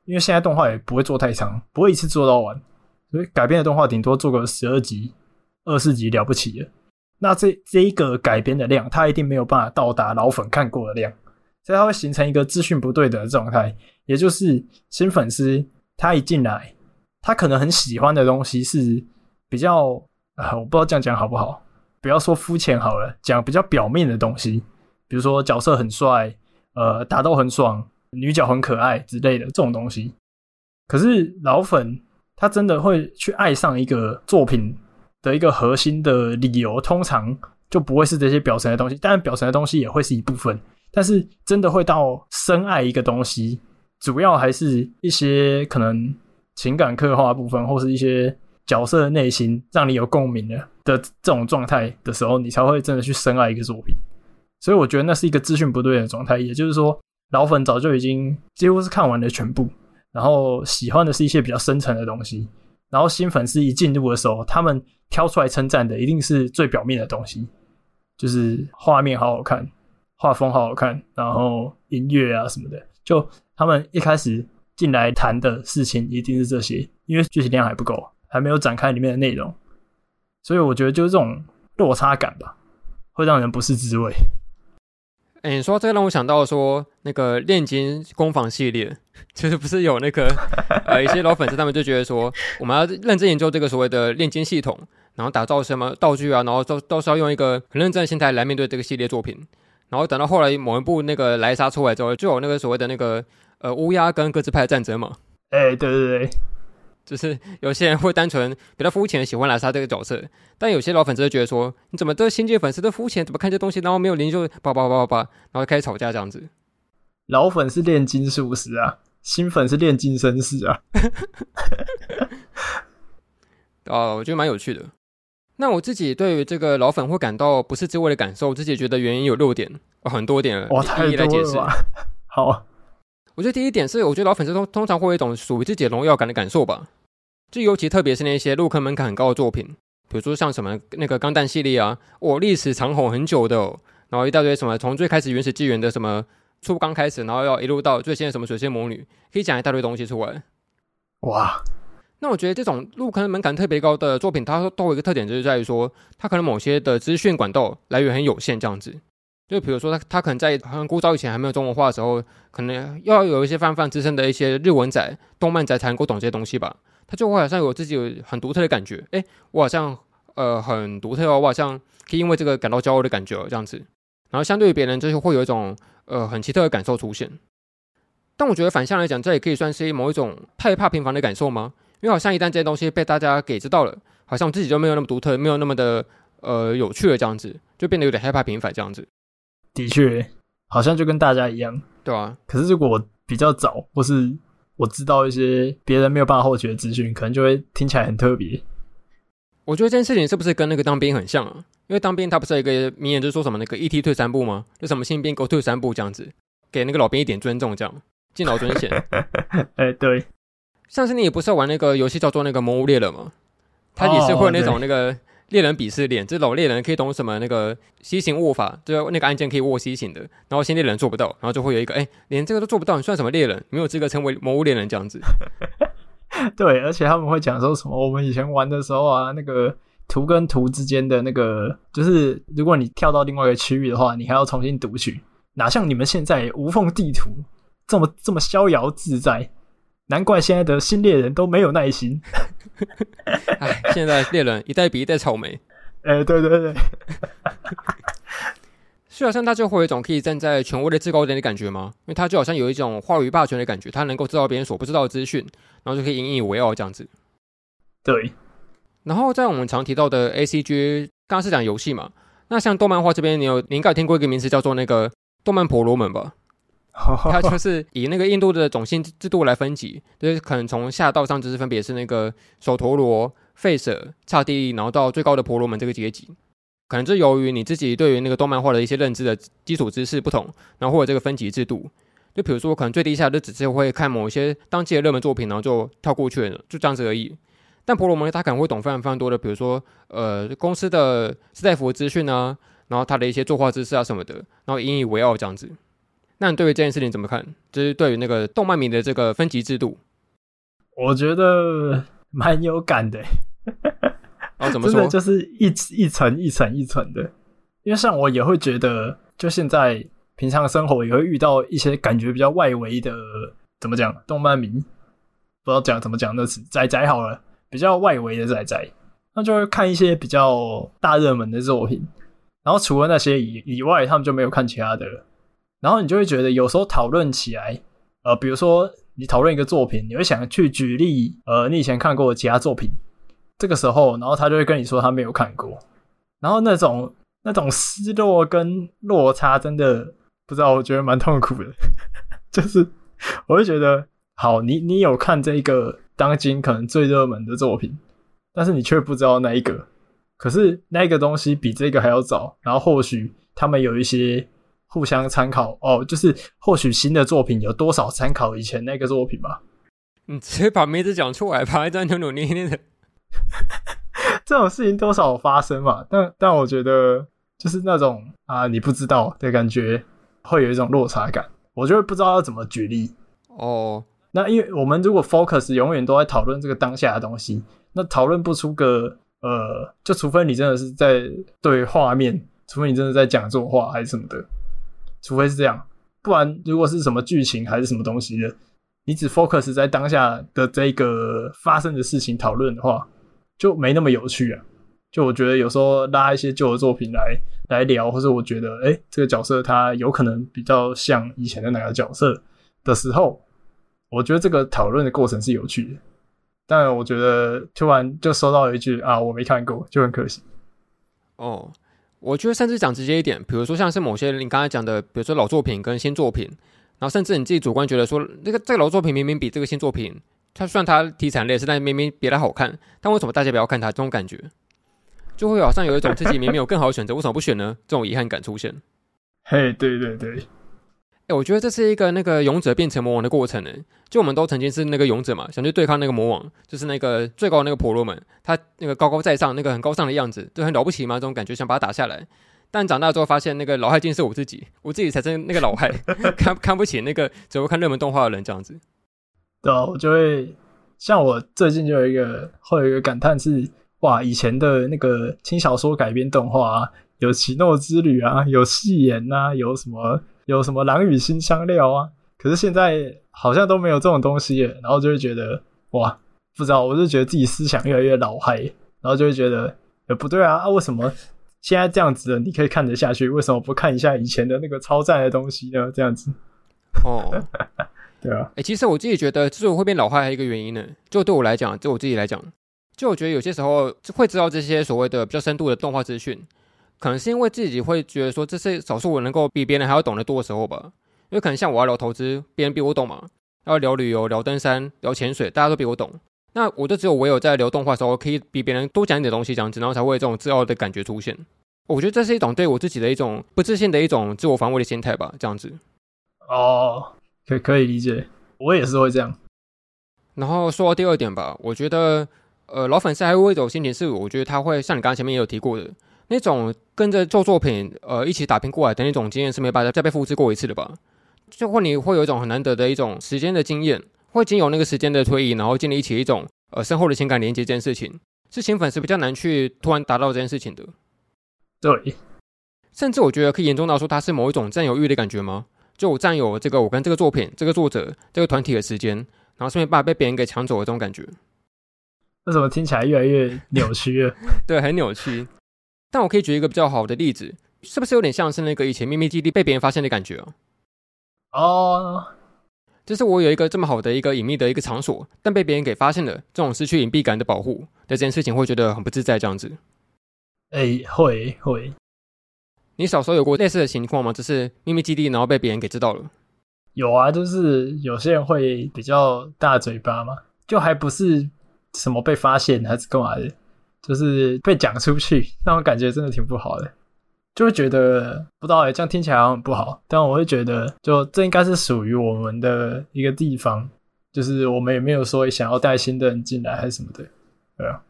因为现在动画也不会做太长，不会一次做到完，所以改编的动画顶多做个十二集、二十集了不起了。那这这一个改编的量，它一定没有办法到达老粉看过的量，所以它会形成一个资讯不对等的状态，也就是新粉丝他一进来。他可能很喜欢的东西是比较啊，我不知道这样讲好不好，不要说肤浅好了，讲比较表面的东西，比如说角色很帅，呃，打斗很爽，女角很可爱之类的这种东西。可是老粉他真的会去爱上一个作品的一个核心的理由，通常就不会是这些表层的东西，当然表层的东西也会是一部分，但是真的会到深爱一个东西。主要还是一些可能情感刻画部分，或是一些角色的内心让你有共鸣的的这种状态的时候，你才会真的去深爱一个作品。所以我觉得那是一个资讯不对的状态，也就是说，老粉早就已经几乎是看完了全部，然后喜欢的是一些比较深层的东西，然后新粉丝一进入的时候，他们挑出来称赞的一定是最表面的东西，就是画面好好看，画风好好看，然后音乐啊什么的，就他们一开始进来谈的事情一定是这些，因为剧情量还不够，还没有展开里面的内容，所以我觉得就是这种落差感吧，会让人不是滋味。哎、欸，你说这个让我想到说，那个炼金工坊系列，就是不是有那个呃一些老粉丝他们就觉得说，我们要认真研究这个所谓的炼金系统，然后打造什么道具啊，然后都都是要用一个很认真的心态来面对这个系列作品。然后等到后来某一部那个莱莎出来之后，就有那个所谓的那个呃乌鸦跟鸽子派的战争嘛。哎、欸，对对对。就是有些人会单纯比较肤浅的喜欢莱莎这个角色，但有些老粉丝就觉得说，你怎么这新进粉丝都肤浅，怎么看这东西，然后没有灵就，叭叭叭叭叭，然后开始吵架这样子。老粉是炼金术师啊，新粉是炼金绅士啊。哦，我觉得蛮有趣的。那我自己对于这个老粉会感到不是滋味的感受，我自己觉得原因有六点，哦、很多点了，哇，太多了吧。好，我觉得第一点是，我觉得老粉丝通通常会有一种属于自己的荣耀感的感受吧。就尤其特别是那些入坑门槛很高的作品，比如说像什么那个钢弹系列啊，我历史长红很久的，哦，然后一大堆什么从最开始原始纪元的什么初刚开始，然后要一路到最新的什么水仙魔女，可以讲一大堆东西出来。哇，那我觉得这种入坑门槛特别高的作品，它都有一个特点，就是在于说，它可能某些的资讯管道来源很有限，这样子。就比如说他他可能在很古早以前还没有中文化的时候，可能要有一些泛泛之身的一些日文仔、动漫仔才能够懂这些东西吧。他就会好像有自己有很独特的感觉，哎，我好像呃很独特哦，我好像可以因为这个感到骄傲的感觉这样子。然后相对于别人，就是会有一种呃很奇特的感受出现。但我觉得反向来讲，这也可以算是某一种害怕平凡的感受吗？因为好像一旦这些东西被大家给知道了，好像自己就没有那么独特，没有那么的呃有趣了这样子，就变得有点害怕平凡这样子。的确，好像就跟大家一样，对啊。可是如果我比较早，或是我知道一些别人没有办法获取的资讯，可能就会听起来很特别。我觉得这件事情是不是跟那个当兵很像啊？因为当兵他不是有一个名言，就是说什么那个一梯退三步吗？就什么新兵给我退三步这样子，给那个老兵一点尊重，这样敬老尊贤。哎、欸，对。上次你也不是要玩那个游戏叫做那个《魔物猎人》吗？他也是会有那种那个。猎人鄙视链，这老猎人可以懂什么那个 C 型握法，就那个按键可以握 C 型的，然后新猎人做不到，然后就会有一个，哎、连这个都做不到，你算什么猎人？没有资格成为魔物猎人这样子。对，而且他们会讲说什么？我们以前玩的时候啊，那个图跟图之间的那个，就是如果你跳到另外一个区域的话，你还要重新读取，哪像你们现在无缝地图这么这么逍遥自在？难怪现在的新猎人都没有耐心。哎，现在猎人一代比一代草莓。哎、欸，对对对，就好像他就会有一种可以站在权威的制高点的感觉吗？因为他就好像有一种话语霸权的感觉，他能够知道别人所不知道的资讯，然后就可以引以为傲这样子。对。然后在我们常提到的 ACG，刚刚是讲游戏嘛？那像动漫画这边，你有你应该有听过一个名词叫做那个动漫婆罗门吧？它就是以那个印度的种姓制度来分级，就是可能从下到上就是分别是那个首陀罗、吠舍、刹帝利，然后到最高的婆罗门这个阶级。可能就由于你自己对于那个动漫画的一些认知的基础知识不同，然后或者这个分级制度，就比如说可能最低下就只是会看某一些当季的热门作品，然后就跳过去了，就这样子而已。但婆罗门他可能会懂非常非常多的，比如说呃公司的士大夫资讯啊，然后他的一些作画知识啊什么的，然后引以为傲这样子。那你对于这件事情怎么看？就是对于那个动漫迷的这个分级制度，我觉得蛮有感的。哦，怎么 说？就是一一层一层一层的。因为像我也会觉得，就现在平常生活也会遇到一些感觉比较外围的，怎么讲？动漫迷不知道讲怎么讲那词，仔仔好了，比较外围的仔仔，那就会看一些比较大热门的作品。然后除了那些以以外，他们就没有看其他的了。然后你就会觉得，有时候讨论起来，呃，比如说你讨论一个作品，你会想去举例，呃，你以前看过的其他作品。这个时候，然后他就会跟你说他没有看过，然后那种那种失落跟落差，真的不知道，我觉得蛮痛苦的。就是我会觉得，好，你你有看这个当今可能最热门的作品，但是你却不知道那一个，可是那个东西比这个还要早，然后或许他们有一些互相参考哦，就是或许新的作品有多少参考以前那个作品吧。你直接把名字讲出来，把一张扭扭捏捏的，这种事情多少发生嘛？但但我觉得就是那种啊，你不知道的感觉，会有一种落差感。我就会不知道要怎么举例哦。那因为我们如果 focus 永远都在讨论这个当下的东西，那讨论不出个呃，就除非你真的是在对画面，除非你真的在讲作画还是什么的，除非是这样，不然如果是什么剧情还是什么东西的。你只 focus 在当下的这个发生的事情讨论的话，就没那么有趣啊。就我觉得有时候拉一些旧的作品来来聊，或者我觉得诶、欸、这个角色他有可能比较像以前的哪个角色的时候，我觉得这个讨论的过程是有趣的。但我觉得突然就收到一句啊，我没看过，就很可惜。哦，我觉得甚至讲直接一点，比如说像是某些你刚才讲的，比如说老作品跟新作品。然后甚至你自己主观觉得说，那个这个老作品明明比这个新作品，它算它题材类似，但明明比它好看，但为什么大家不要看它？这种感觉，就会好像有一种自己明明有更好的选择，为什么不选呢？这种遗憾感出现。嘿，对对对，哎，我觉得这是一个那个勇者变成魔王的过程呢。就我们都曾经是那个勇者嘛，想去对抗那个魔王，就是那个最高的那个婆罗门，他那个高高在上，那个很高尚的样子，就很了不起嘛，这种感觉想把他打下来。但长大之后发现，那个老害竟是我自己，我自己才是那个老害，看看不起那个只会看热门动画的人这样子。对啊，我就会像我最近就有一个会有一个感叹是，哇，以前的那个轻小说改编动画啊，有奇诺之旅啊，有戏言呐，有什么有什么狼与新香料啊，可是现在好像都没有这种东西耶，然后就会觉得哇，不知道，我就觉得自己思想越来越老嗨，然后就会觉得，呃，不对啊，啊，为什么？现在这样子的，你可以看得下去，为什么不看一下以前的那个超赞的东西呢？这样子，哦，对啊，哎、欸，其实我自己觉得，之所以会变老坏，还有一个原因呢，就对我来讲，就我自己来讲，就我觉得有些时候会知道这些所谓的比较深度的动画资讯，可能是因为自己会觉得说，这是少数我能够比别人还要懂得多的时候吧。因为可能像我要聊投资，别人比我懂嘛；要聊旅游、聊登山、聊潜水，大家都比我懂。那我就只有唯有在聊动画的时候，可以比别人多讲一点东西，这样子，然后才会有这种自傲的感觉出现。我觉得这是一种对我自己的一种不自信的一种自我防卫的心态吧，这样子。哦，可可以理解，我也是会这样。然后说到第二点吧，我觉得，呃，老粉丝还会有一种心情是，我觉得他会像你刚刚前面也有提过的那种跟着旧作品，呃，一起打拼过来的那种经验是没办法再被复制过一次的吧？就会你会有一种很难得的一种时间的经验，会经由那个时间的推移，然后建立起一种呃深厚的情感连接，这件事情是新粉丝比较难去突然达到这件事情的。对，甚至我觉得可以严重到说，它是某一种占有欲的感觉吗？就我占有这个我跟这个作品、这个作者、这个团体的时间，然后顺便把被别人给抢走的这种感觉。为什么听起来越来越扭曲了？对，很扭曲。但我可以举一个比较好的例子，是不是有点像是那个以前秘密基地被别人发现的感觉啊？哦，就是我有一个这么好的一个隐秘的一个场所，但被别人给发现了，这种失去隐蔽感的保护的这件事情，会觉得很不自在，这样子。哎、欸，会会。你小时候有过类似的情况吗？就是秘密基地，然后被别人给知道了。有啊，就是有些人会比较大嘴巴嘛，就还不是什么被发现还是干嘛的，就是被讲出去，那种感觉真的挺不好的，就会觉得不知道哎、欸，这样听起来好像很不好，但我会觉得，就这应该是属于我们的一个地方，就是我们也没有说想要带新的人进来还是什么的，对啊。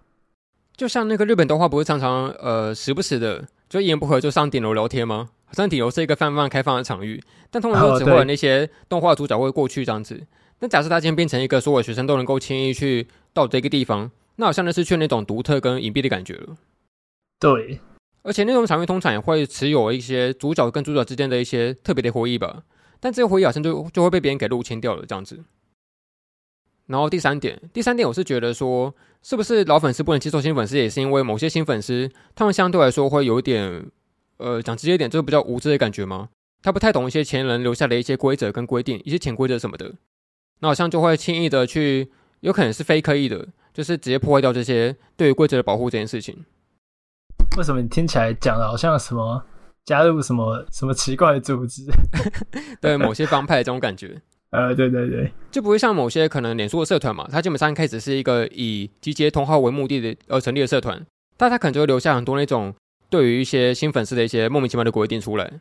就像那个日本动画，不是常常呃时不时的就一言不合就上顶楼聊天吗？好像顶楼是一个泛泛开放的场域，但通常都只会有那些动画主角会过去这样子。那、哦、假设他今天变成一个所有学生都能够轻易去到的一个地方，那好像那是缺那种独特跟隐蔽的感觉了。对，而且那种场域通常也会持有一些主角跟主角之间的一些特别的回忆吧，但这个回忆好像就就会被别人给入侵掉了这样子。然后第三点，第三点我是觉得说，是不是老粉丝不能接受新粉丝，也是因为某些新粉丝他们相对来说会有一点，呃，讲直接一点，就是比较无知的感觉吗？他不太懂一些前人留下的一些规则跟规定，一些潜规则什么的，那好像就会轻易的去，有可能是非刻意的，就是直接破坏掉这些对于规则的保护这件事情。为什么你听起来讲的好像什么加入什么什么奇怪的组织？对，某些帮派这种感觉。呃，对对对，就不会像某些可能脸书的社团嘛，它基本上一开始是一个以集结同好为目的的而成立的社团，但它可能就会留下很多那种对于一些新粉丝的一些莫名其妙的规定出来。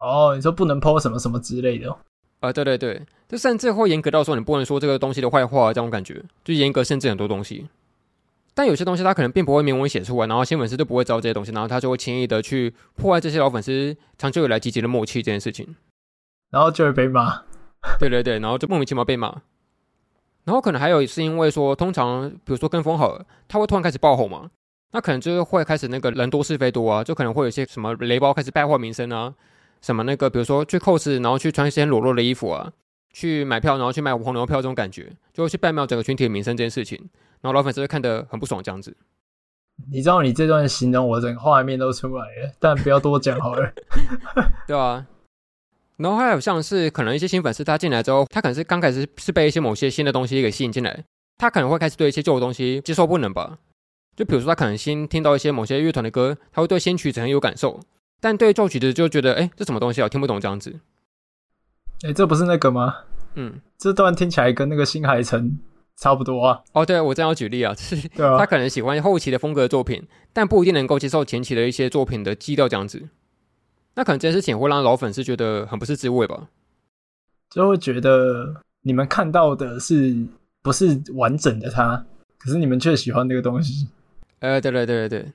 哦，你说不能 po 什么什么之类的？啊、呃，对对对，就甚至会严格到说你不能说这个东西的坏话，这种感觉就严格限制很多东西。但有些东西他可能并不会明文写出来，然后新粉丝就不会知道这些东西，然后他就会轻易的去破坏这些老粉丝长久以来积极的默契这件事情，然后就会被骂。对对对，然后就莫名其妙被骂。然后可能还有是因为说，通常比如说跟风好了，他会突然开始爆红嘛，那可能就是会开始那个人多是非多啊，就可能会有一些什么雷包开始败坏名声啊。什么那个，比如说去 cos，然后去穿一些裸露的衣服啊，去买票，然后去买黄牛票这种感觉，就会去败坏整个群体的名声这件事情，然后老粉丝会看得很不爽这样子。你知道你这段形容，我整个画面都出来了，但不要多讲好了。对啊，然后还有像是可能一些新粉丝他进来之后，他可能是刚开始是被一些某些新的东西给吸引进来，他可能会开始对一些旧的东西接受不能吧。就比如说他可能新听到一些某些乐团的歌，他会对新曲子很有感受。但对奏曲的就觉得，哎，这什么东西啊？听不懂这样子。哎，这不是那个吗？嗯，这段听起来跟那个新海诚差不多啊。哦，对，我这样举例 啊，他可能喜欢后期的风格的作品，但不一定能够接受前期的一些作品的基调这样子。那可能这件事情会让老粉丝觉得很不是滋味吧？就会觉得你们看到的是不是完整的他，可是你们却喜欢那个东西。呃，对对对对对。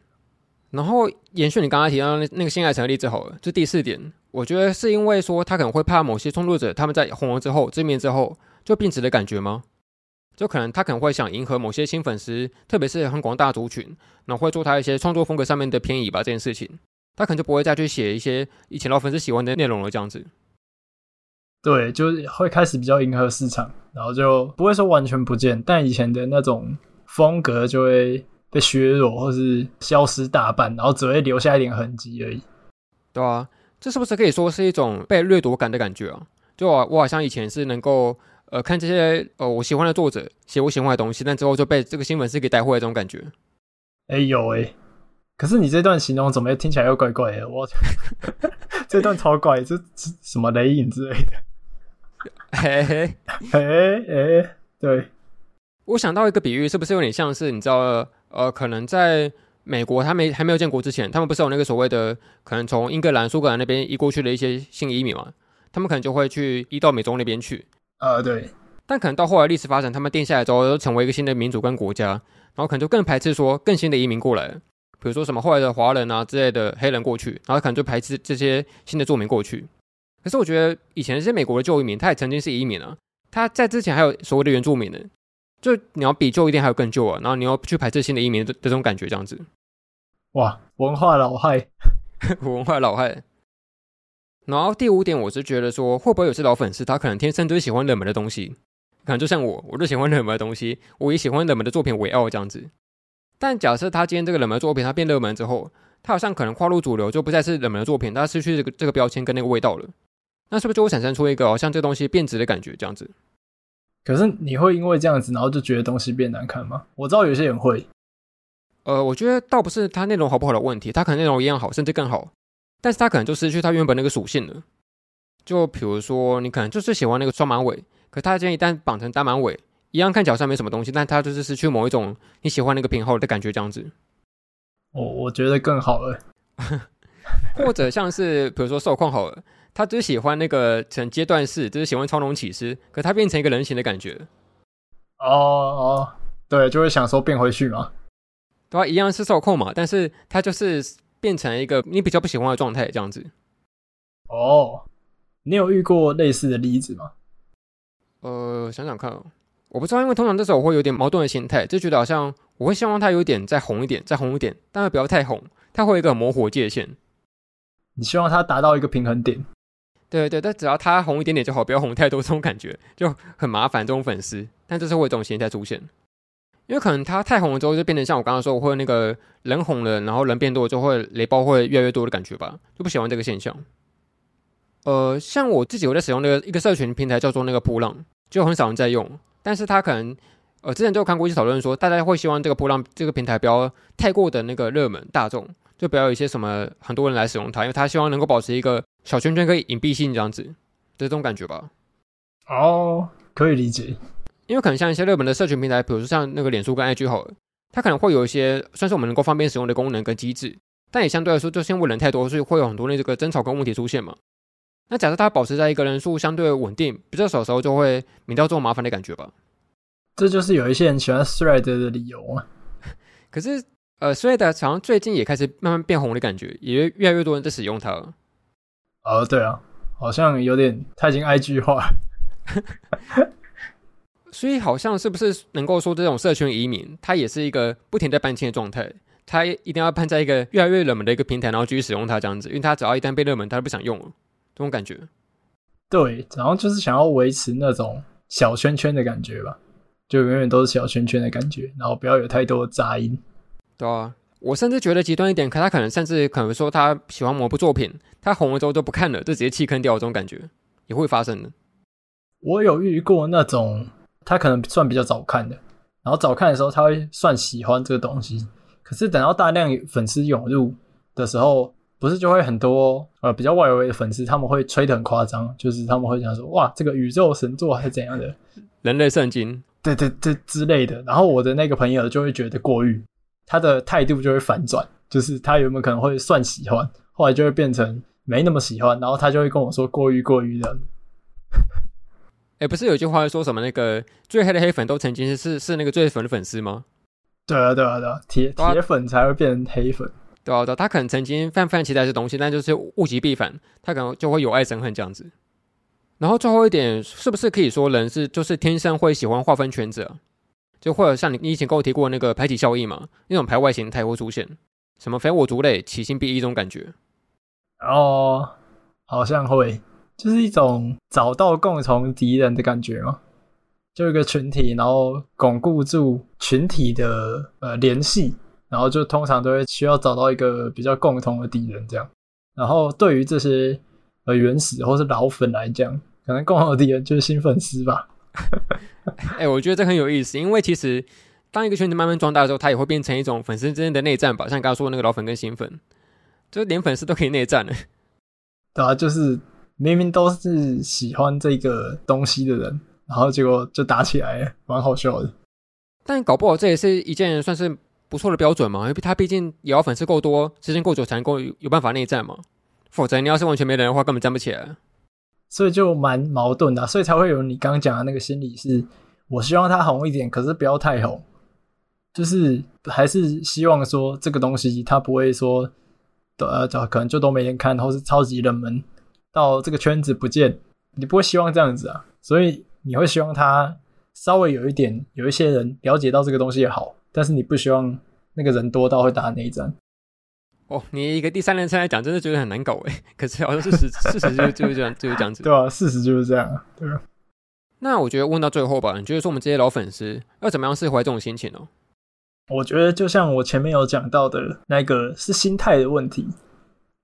然后延续你刚才提到那那个新海诚的例子好了，就第四点，我觉得是因为说他可能会怕某些创作者他们在红了之后知名之后就变质的感觉吗？就可能他可能会想迎合某些新粉丝，特别是很广大族群，然后会做他一些创作风格上面的偏移吧。这件事情，他可能就不会再去写一些以前老粉丝喜欢的内容了。这样子，对，就是会开始比较迎合市场，然后就不会说完全不见，但以前的那种风格就会。被削弱或是消失大半，然后只会留下一点痕迹而已。对啊，这是不是可以说是一种被掠夺感的感觉啊？就我我好像以前是能够呃看这些呃我喜欢的作者写我喜欢的东西，但之后就被这个新粉丝给带坏的这种感觉。哎有哎，可是你这段形容怎么听起来又怪怪的？我 这段超怪，这什么雷影之类的？嘿嘿嘿 哎，对，我想到一个比喻，是不是有点像是你知道？呃，可能在美国，他没还没有建国之前，他们不是有那个所谓的可能从英格兰、苏格兰那边移过去的一些新移民嘛？他们可能就会去移到美洲那边去。呃，对。但可能到后来历史发展，他们定下来之后，成为一个新的民主跟国家，然后可能就更排斥说更新的移民过来，比如说什么后来的华人啊之类的黑人过去，然后可能就排斥这些新的住民过去。可是我觉得以前这些美国的旧移民，他也曾经是移民啊，他在之前还有所谓的原住民呢。就你要比旧一点还有更旧啊，然后你要去排斥新的移民的这种感觉，这样子，哇，文化老害，文化老害。然后第五点，我是觉得说，会不会有些老粉丝他可能天生就喜欢冷门的东西，可能就像我，我就喜欢冷门的东西，我以喜欢冷门的作品为傲这样子。但假设他今天这个冷门的作品他变热门之后，他好像可能跨入主流，就不再是冷门的作品，他失去这个这个标签跟那个味道了，那是不是就会产生出一个好像这东西变质的感觉这样子？可是你会因为这样子，然后就觉得东西变难看吗？我知道有些人会。呃，我觉得倒不是它内容好不好的问题，它可能内容一样好，甚至更好，但是它可能就失去它原本那个属性了。就比如说，你可能就是喜欢那个双马尾，可它今天一旦绑成单马尾，一样看起来好像没什么东西，但它就是失去某一种你喜欢那个偏好的感觉，这样子。我我觉得更好了。或者像是比如说受控好了。他只喜欢那个成阶段式，就是喜欢超龙起司，可他变成一个人形的感觉。哦哦，对，就会想说变回去嘛。对啊，一样是受控嘛，但是他就是变成一个你比较不喜欢的状态，这样子。哦，你有遇过类似的例子吗？呃，想想看，我不知道，因为通常这时候我会有点矛盾的心态，就觉得好像我会希望他有点再红一点，再红一点，但是不要太红，他会有一个模糊界限。你希望他达到一个平衡点。对对，但只要他红一点点就好，不要红太多，这种感觉就很麻烦。这种粉丝，但这是会有这种心态出现，因为可能他太红了之后，就变成像我刚刚说，我会那个人红了，然后人变多，就会雷包会越来越多的感觉吧，就不喜欢这个现象。呃，像我自己，我在使用那个一个社群平台叫做那个扑浪，就很少人在用，但是他可能呃之前就有看过一些讨论说，大家会希望这个扑浪这个平台不要太过的那个热门大众。就不要有一些什么很多人来使用它，因为他希望能够保持一个小圈圈可以隐蔽性这样子的这种感觉吧。哦，可以理解，因为可能像一些热门的社群平台，比如说像那个脸书跟 IG 好了，它可能会有一些算是我们能够方便使用的功能跟机制，但也相对来说，就是因为人太多，所以会有很多那这个争吵跟问题出现嘛。那假设它保持在一个人数相对稳定、比较少的时候，就会免掉这种麻烦的感觉吧。这就是有一些人喜欢 Thread 的理由啊。可是，呃，Thread 好像最近也开始慢慢变红的感觉，也越来越多人在使用它了。哦，对啊，好像有点它已经 IG 化。所以，好像是不是能够说这种社群移民，它也是一个不停在搬迁的状态？它一定要搬在一个越来越冷门的一个平台，然后继续使用它这样子，因为它只要一旦被热门，它就不想用了。这种感觉，对，然后就是想要维持那种小圈圈的感觉吧，就永远都是小圈圈的感觉，然后不要有太多的杂音。对啊，我甚至觉得极端一点，可他可能甚至可能说他喜欢某部作品，他红了之后就不看了，就直接弃坑掉，这种感觉也会发生的。我有遇过那种，他可能算比较早看的，然后早看的时候他会算喜欢这个东西，可是等到大量粉丝涌入的时候。不是就会很多呃比较外围的粉丝，他们会吹得很夸张，就是他们会讲说哇，这个宇宙神作还是怎样的，人类圣经，对对对之类的。然后我的那个朋友就会觉得过誉，他的态度就会反转，就是他原本可能会算喜欢，后来就会变成没那么喜欢，然后他就会跟我说过于过于的。哎，不是有句话说什么那个最黑的黑粉都曾经是是是那个最粉的粉丝吗？对啊对啊对啊，铁铁粉才会变成黑粉。对啊，对，他可能曾经泛泛期待这东西，但就是物极必反，他可能就会有爱生恨这样子。然后最后一点，是不是可以说人是就是天生会喜欢划分圈子啊？就或者像你你以前跟我提过那个排挤效应嘛，那种排外形态会出现，什么非我族类，其心必异这种感觉。哦，好像会，就是一种找到共同敌人的感觉嘛，就一个群体，然后巩固住群体的呃联系。然后就通常都会需要找到一个比较共同的敌人，这样。然后对于这些呃原始或是老粉来讲，可能共同的敌人就是新粉丝吧。哎、欸，我觉得这很有意思，因为其实当一个圈子慢慢壮大之后，它也会变成一种粉丝之间的内战吧。像刚刚说的那个老粉跟新粉，就连粉丝都可以内战了。对啊，就是明明都是喜欢这个东西的人，然后结果就打起来了，蛮好笑的。但搞不好这也是一件算是。不错的标准嘛，因为他毕竟也要粉丝够多，时间够久才能够有办法内战嘛。否则你要是完全没人的话，根本站不起来。所以就蛮矛盾的，所以才会有你刚刚讲的那个心理是：我希望他红一点，可是不要太红，就是还是希望说这个东西他不会说，呃，可能就都没人看，或是超级冷门到这个圈子不见，你不会希望这样子啊。所以你会希望他稍微有一点，有一些人了解到这个东西也好。但是你不希望那个人多到会打内战哦。你一个第三人称来讲，真的觉得很难搞哎。可是好像事实，事实就就是这样，就是这样子。对啊，事实就是这样。对啊。那我觉得问到最后吧，你觉得说我们这些老粉丝要怎么样释怀这种心情呢？我觉得就像我前面有讲到的那个是心态的问题，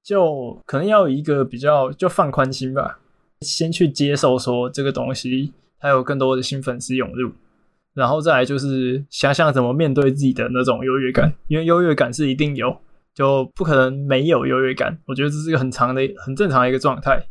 就可能要有一个比较就放宽心吧，先去接受说这个东西还有更多的新粉丝涌入。然后再来就是想想怎么面对自己的那种优越感，因为优越感是一定有，就不可能没有优越感。我觉得这是一个很长的、很正常的一个状态，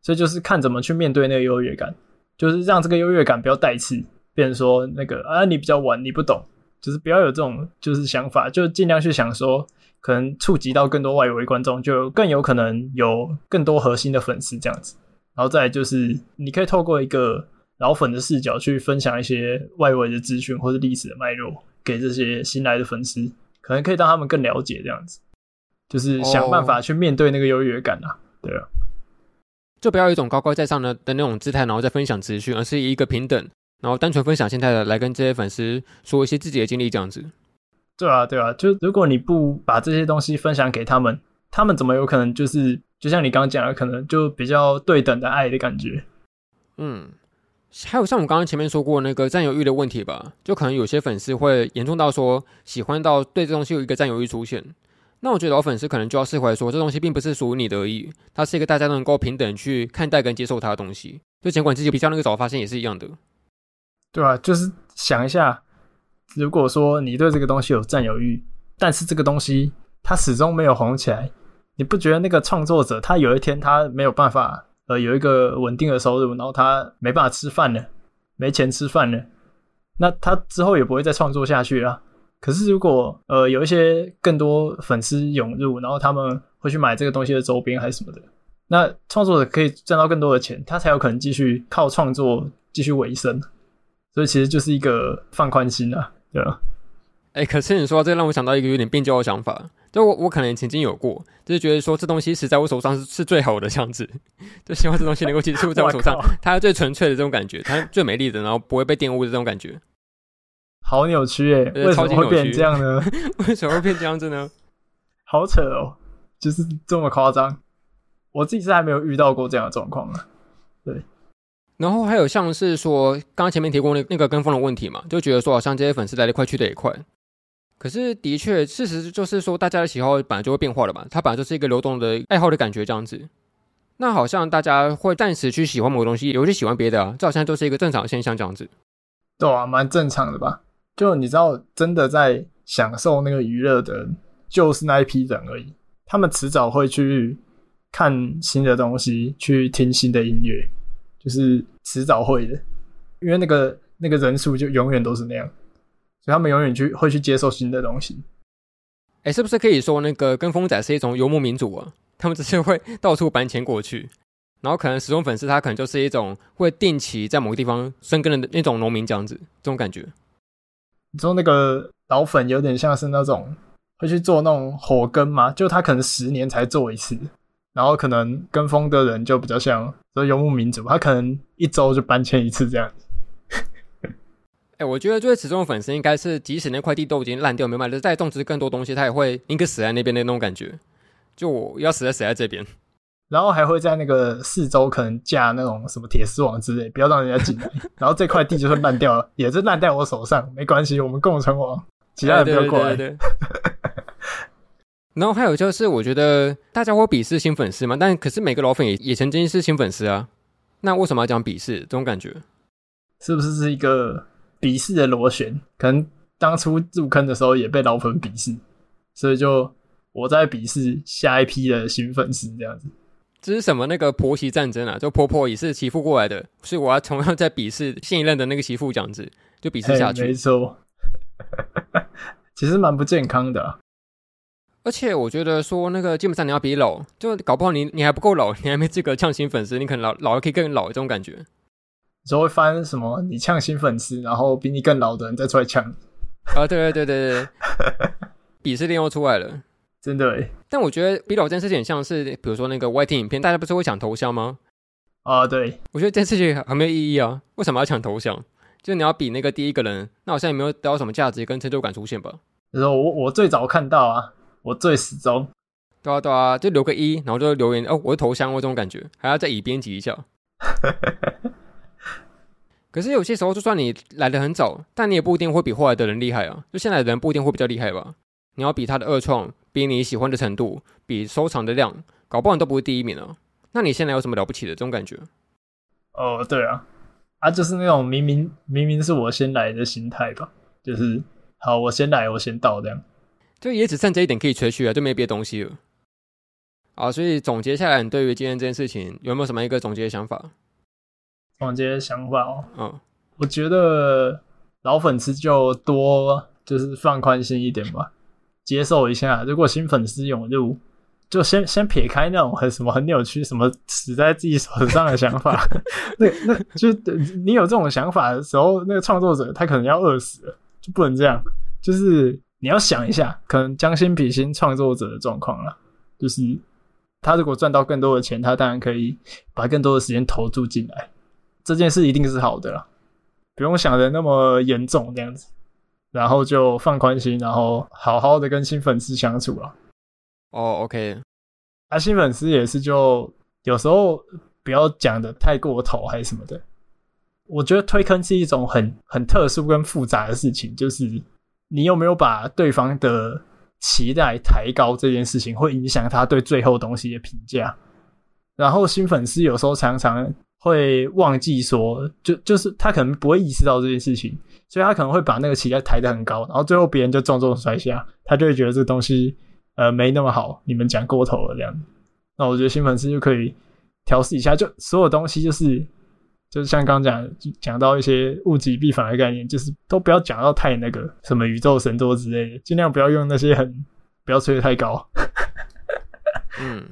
所以就是看怎么去面对那个优越感，就是让这个优越感不要带刺，变成说那个啊你比较晚，你不懂，就是不要有这种就是想法，就尽量去想说，可能触及到更多外围观众，就更有可能有更多核心的粉丝这样子。然后再就是你可以透过一个。老粉的视角去分享一些外围的资讯或者历史的脉络给这些新来的粉丝，可能可以让他们更了解这样子，就是想办法去面对那个优越感啊，对啊，就不要有一种高高在上的的那种姿态，然后再分享资讯，而是以一个平等，然后单纯分享心态的来跟这些粉丝说一些自己的经历这样子。对啊，对啊，就如果你不把这些东西分享给他们，他们怎么有可能就是就像你刚刚讲的，可能就比较对等的爱的感觉，嗯。还有像我刚刚前面说过那个占有欲的问题吧，就可能有些粉丝会严重到说喜欢到对这东西有一个占有欲出现。那我觉得老粉丝可能就要释怀说，这东西并不是属于你的而已，它是一个大家都能够平等去看待跟接受它的东西。就尽管自己比较那个早发现也是一样的，对啊，就是想一下，如果说你对这个东西有占有欲，但是这个东西它始终没有红起来，你不觉得那个创作者他有一天他没有办法？呃有一个稳定的收入，然后他没办法吃饭了，没钱吃饭了，那他之后也不会再创作下去了。可是如果呃有一些更多粉丝涌入，然后他们会去买这个东西的周边还是什么的，那创作者可以赚到更多的钱，他才有可能继续靠创作继续维生。所以其实就是一个放宽心啊，对吧？哎，可是你说这让我想到一个有点变焦的想法，就我我可能曾经有过，就是觉得说这东西实在我手上是是最好的这样子，就希望这东西能够继续在我手上，它是最纯粹的这种感觉，它最美丽的，然后不会被玷污的这种感觉。好扭曲耶，为什么会变这样呢？为什么会变这样子呢？好扯哦，就是这么夸张。我自己是还没有遇到过这样的状况啊。对。然后还有像是说，刚刚前面提过那那个跟风的问题嘛，就觉得说好像这些粉丝来的快去的也快。可是的确，事实就是说，大家的喜好本来就会变化了嘛，它本来就是一个流动的爱好的感觉这样子。那好像大家会暂时去喜欢某个东西，也会去喜欢别的啊，这好像都是一个正常的现象这样子。对啊，蛮正常的吧？就你知道，真的在享受那个娱乐的，就是那一批人而已。他们迟早会去看新的东西，去听新的音乐。就是迟早会的，因为那个那个人数就永远都是那样，所以他们永远去会去接受新的东西。哎、欸，是不是可以说那个跟风仔是一种游牧民族啊？他们只是会 到处搬迁过去，然后可能始终粉丝他可能就是一种会定期在某个地方生根的那种农民这样子，这种感觉。你说那个老粉有点像是那种会去做那种火耕吗？就他可能十年才做一次。然后可能跟风的人就比较像，说游牧民族，他可能一周就搬迁一次这样子。我觉得最始终的粉丝应该是，即使那块地都已经烂掉没卖了，再种植更多东西，他也会宁可死在那边的那种感觉。就我要死在死在这边，然后还会在那个四周可能架那种什么铁丝网之类，不要让人家进来。然后这块地就算烂掉了，也是烂在我手上，没关系，我们共存亡，其他人不要过来。对对对对 然后还有就是，我觉得大家会鄙视新粉丝嘛，但可是每个老粉也也曾经是新粉丝啊。那为什么要讲鄙视这种感觉？是不是是一个鄙视的螺旋？可能当初入坑的时候也被老粉鄙视，所以就我在鄙视下一批的新粉丝这样子。这是什么那个婆媳战争啊？就婆婆也是媳妇过来的，所以我要同样在鄙视现一任的那个媳妇这样子，就鄙视下去。没错，其实蛮不健康的啊。而且我觉得说那个基本上你要比老，就搞不好你你还不够老，你还没资格呛新粉丝，你可能老老了可以更老这种感觉。就会翻什么？你呛新粉丝，然后比你更老的人再出来呛。啊，对对对对对，鄙视链又出来了，真的耶。但我觉得比老这件事情像是，比如说那个 YT 影片，大家不是会抢头像吗？啊，对。我觉得这件事情很没有意义啊，为什么要抢头像？就你要比那个第一个人，那好像也没有得到什么价值跟成就感出现吧？就是我我最早看到啊。我最始终，对啊对啊，就留个一，然后就留言哦，我是头像，我这种感觉，还要再以编辑一下。可是有些时候，就算你来的很早，但你也不一定会比后来的人厉害啊。就现在的人不一定会比较厉害吧？你要比他的二创，比你喜欢的程度，比收藏的量，搞不好你都不会第一名啊。那你现在有什么了不起的这种感觉？哦，对啊，啊，就是那种明明 明明是我先来的心态吧，就是好，我先来，我先到这样。就也只剩这一点可以吹嘘啊，就没别的东西了。啊，所以总结下来，你对于今天这件事情有没有什么一个总结的想法？总结的想法哦，嗯，我觉得老粉丝就多就是放宽心一点吧，接受一下。如果新粉丝涌入，就先先撇开那种很什么很扭曲、什么死在自己手上的想法。那那就你有这种想法的时候，那个创作者他可能要饿死了，就不能这样，就是。你要想一下，可能将心比心创作者的状况了，就是他如果赚到更多的钱，他当然可以把更多的时间投注进来，这件事一定是好的啦，不用想的那么严重这样子，然后就放宽心，然后好好的跟新粉丝相处啦。哦，OK，啊，新粉丝也是就有时候不要讲的太过头还是什么的，我觉得推坑是一种很很特殊跟复杂的事情，就是。你有没有把对方的期待抬高？这件事情会影响他对最后东西的评价。然后新粉丝有时候常常会忘记说，就就是他可能不会意识到这件事情，所以他可能会把那个期待抬得很高，然后最后别人就重重摔下，他就会觉得这个东西呃没那么好，你们讲过头了这样。那我觉得新粉丝就可以调试一下，就所有东西就是就是像刚刚讲讲到一些物极必反的概念，就是都不要讲到太那个什么宇宙神多之类的，尽量不要用那些很不要吹得太高。嗯，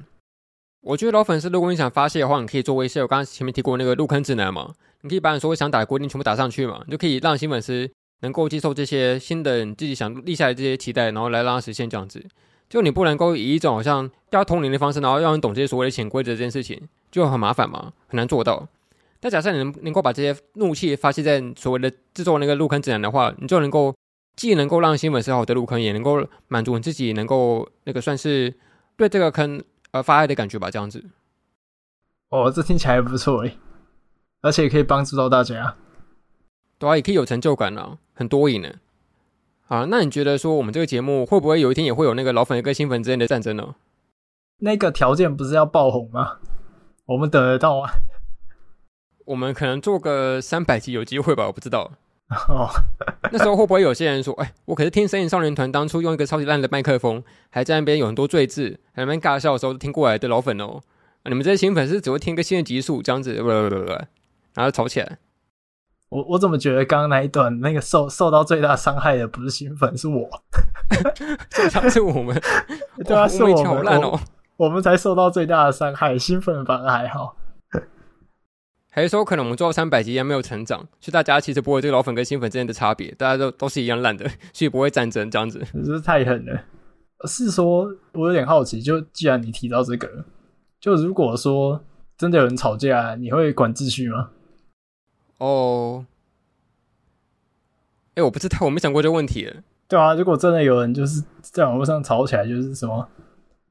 我觉得老粉丝，如果你想发泄的话，你可以做一些我刚刚前面提过那个入坑指南嘛，你可以把你所有想打的规定全部打上去嘛，你就可以让新粉丝能够接受这些新的你自己想立下来这些期待，然后来让它实现这样子。就你不能够以一种好像要通灵的方式，然后让人懂这些所谓的潜规则这件事情，就很麻烦嘛，很难做到。但假设你能能够把这些怒气发泄在所谓的制作那个入坑指南的话，你就能够既能够让新粉丝好的入坑，也能够满足你自己能够那个算是。对这个坑呃发爱的感觉吧，这样子。哦，这听起来还不错诶，而且也可以帮助到大家，对啊，也可以有成就感啊，很多赢呢。啊，那你觉得说我们这个节目会不会有一天也会有那个老粉跟新粉之间的战争呢？那个条件不是要爆红吗？我们等得到啊？我们可能做个三百集有机会吧，我不知道。哦，那时候会不会有些人说：“哎，我可是听神隐少年团当初用一个超级烂的麦克风，还在那边有很多赘字，还在那边尬笑的时候听过来的老粉哦。啊、你们这些新粉丝只会听个新的集数这样子，不不不不，然后吵起来。我我怎么觉得刚刚那一段那个受受到最大伤害的不是新粉，是我，最惨是我们，对啊，是我们，我们才受到最大的伤害，新粉反而还好。”还是说，可能我们做到三百集也没有成长，所以大家其实不会这个老粉跟新粉之间的差别，大家都都是一样烂的，所以不会战争这样子。真是太狠了。是说，我有点好奇，就既然你提到这个，就如果说真的有人吵架，你会管秩序吗？哦，哎，我不知道，我没想过这个问题。对啊，如果真的有人就是在网络上吵起来，就是什么，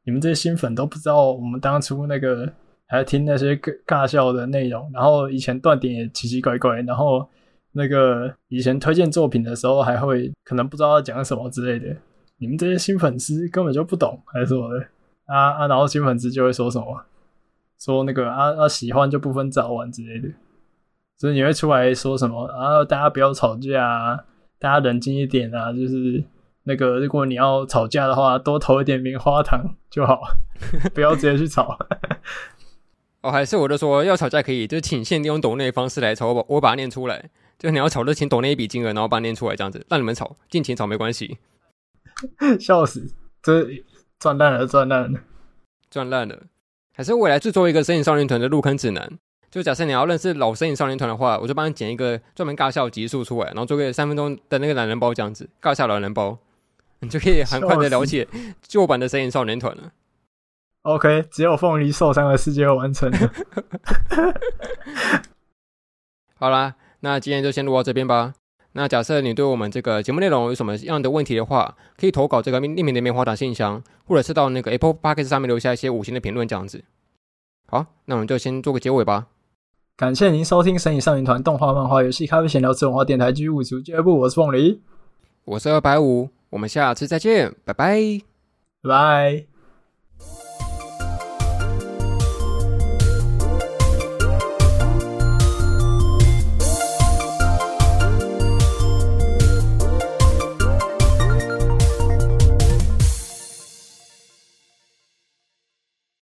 你们这些新粉都不知道我们当初那个。还听那些尬笑的内容，然后以前断点也奇奇怪怪，然后那个以前推荐作品的时候还会可能不知道要讲什么之类的，你们这些新粉丝根本就不懂还是什么的。啊啊，然后新粉丝就会说什么，说那个啊啊喜欢就不分早晚之类的，所以你会出来说什么？啊，大家不要吵架啊，大家冷静一点啊，就是那个如果你要吵架的话，多投一点棉花糖就好，不要直接去吵。哦，还是我就说要吵架可以，就是请限定用抖内的方式来吵，我把我把它念出来。就你要吵，就请抖内一笔金额，然后把它念出来，这样子让你们吵，尽情吵没关系。笑死，这赚烂了，赚烂了，赚烂了。还是我来制作一个神隐少年团的入坑指南。就假设你要认识老神隐少年团的话，我就帮你剪一个专门尬笑集数出来，然后做个三分钟的那个懒人包，这样子尬笑懒人包，你就可以很快的了解旧版的神隐少年团了。OK，只有凤梨受伤的世界完成了。好啦，那今天就先录到这边吧。那假设你对我们这个节目内容有什么样的问题的话，可以投稿这个匿名的棉花糖信箱，或者是到那个 Apple Podcast 上面留下一些五星的评论，这样子。好，那我们就先做个结尾吧。感谢您收听《神隐少年团》动画、漫画、游戏、咖啡闲聊、自文化电台 G 五组俱乐部。我是凤梨，我是二百五，我们下次再见，拜拜，拜拜。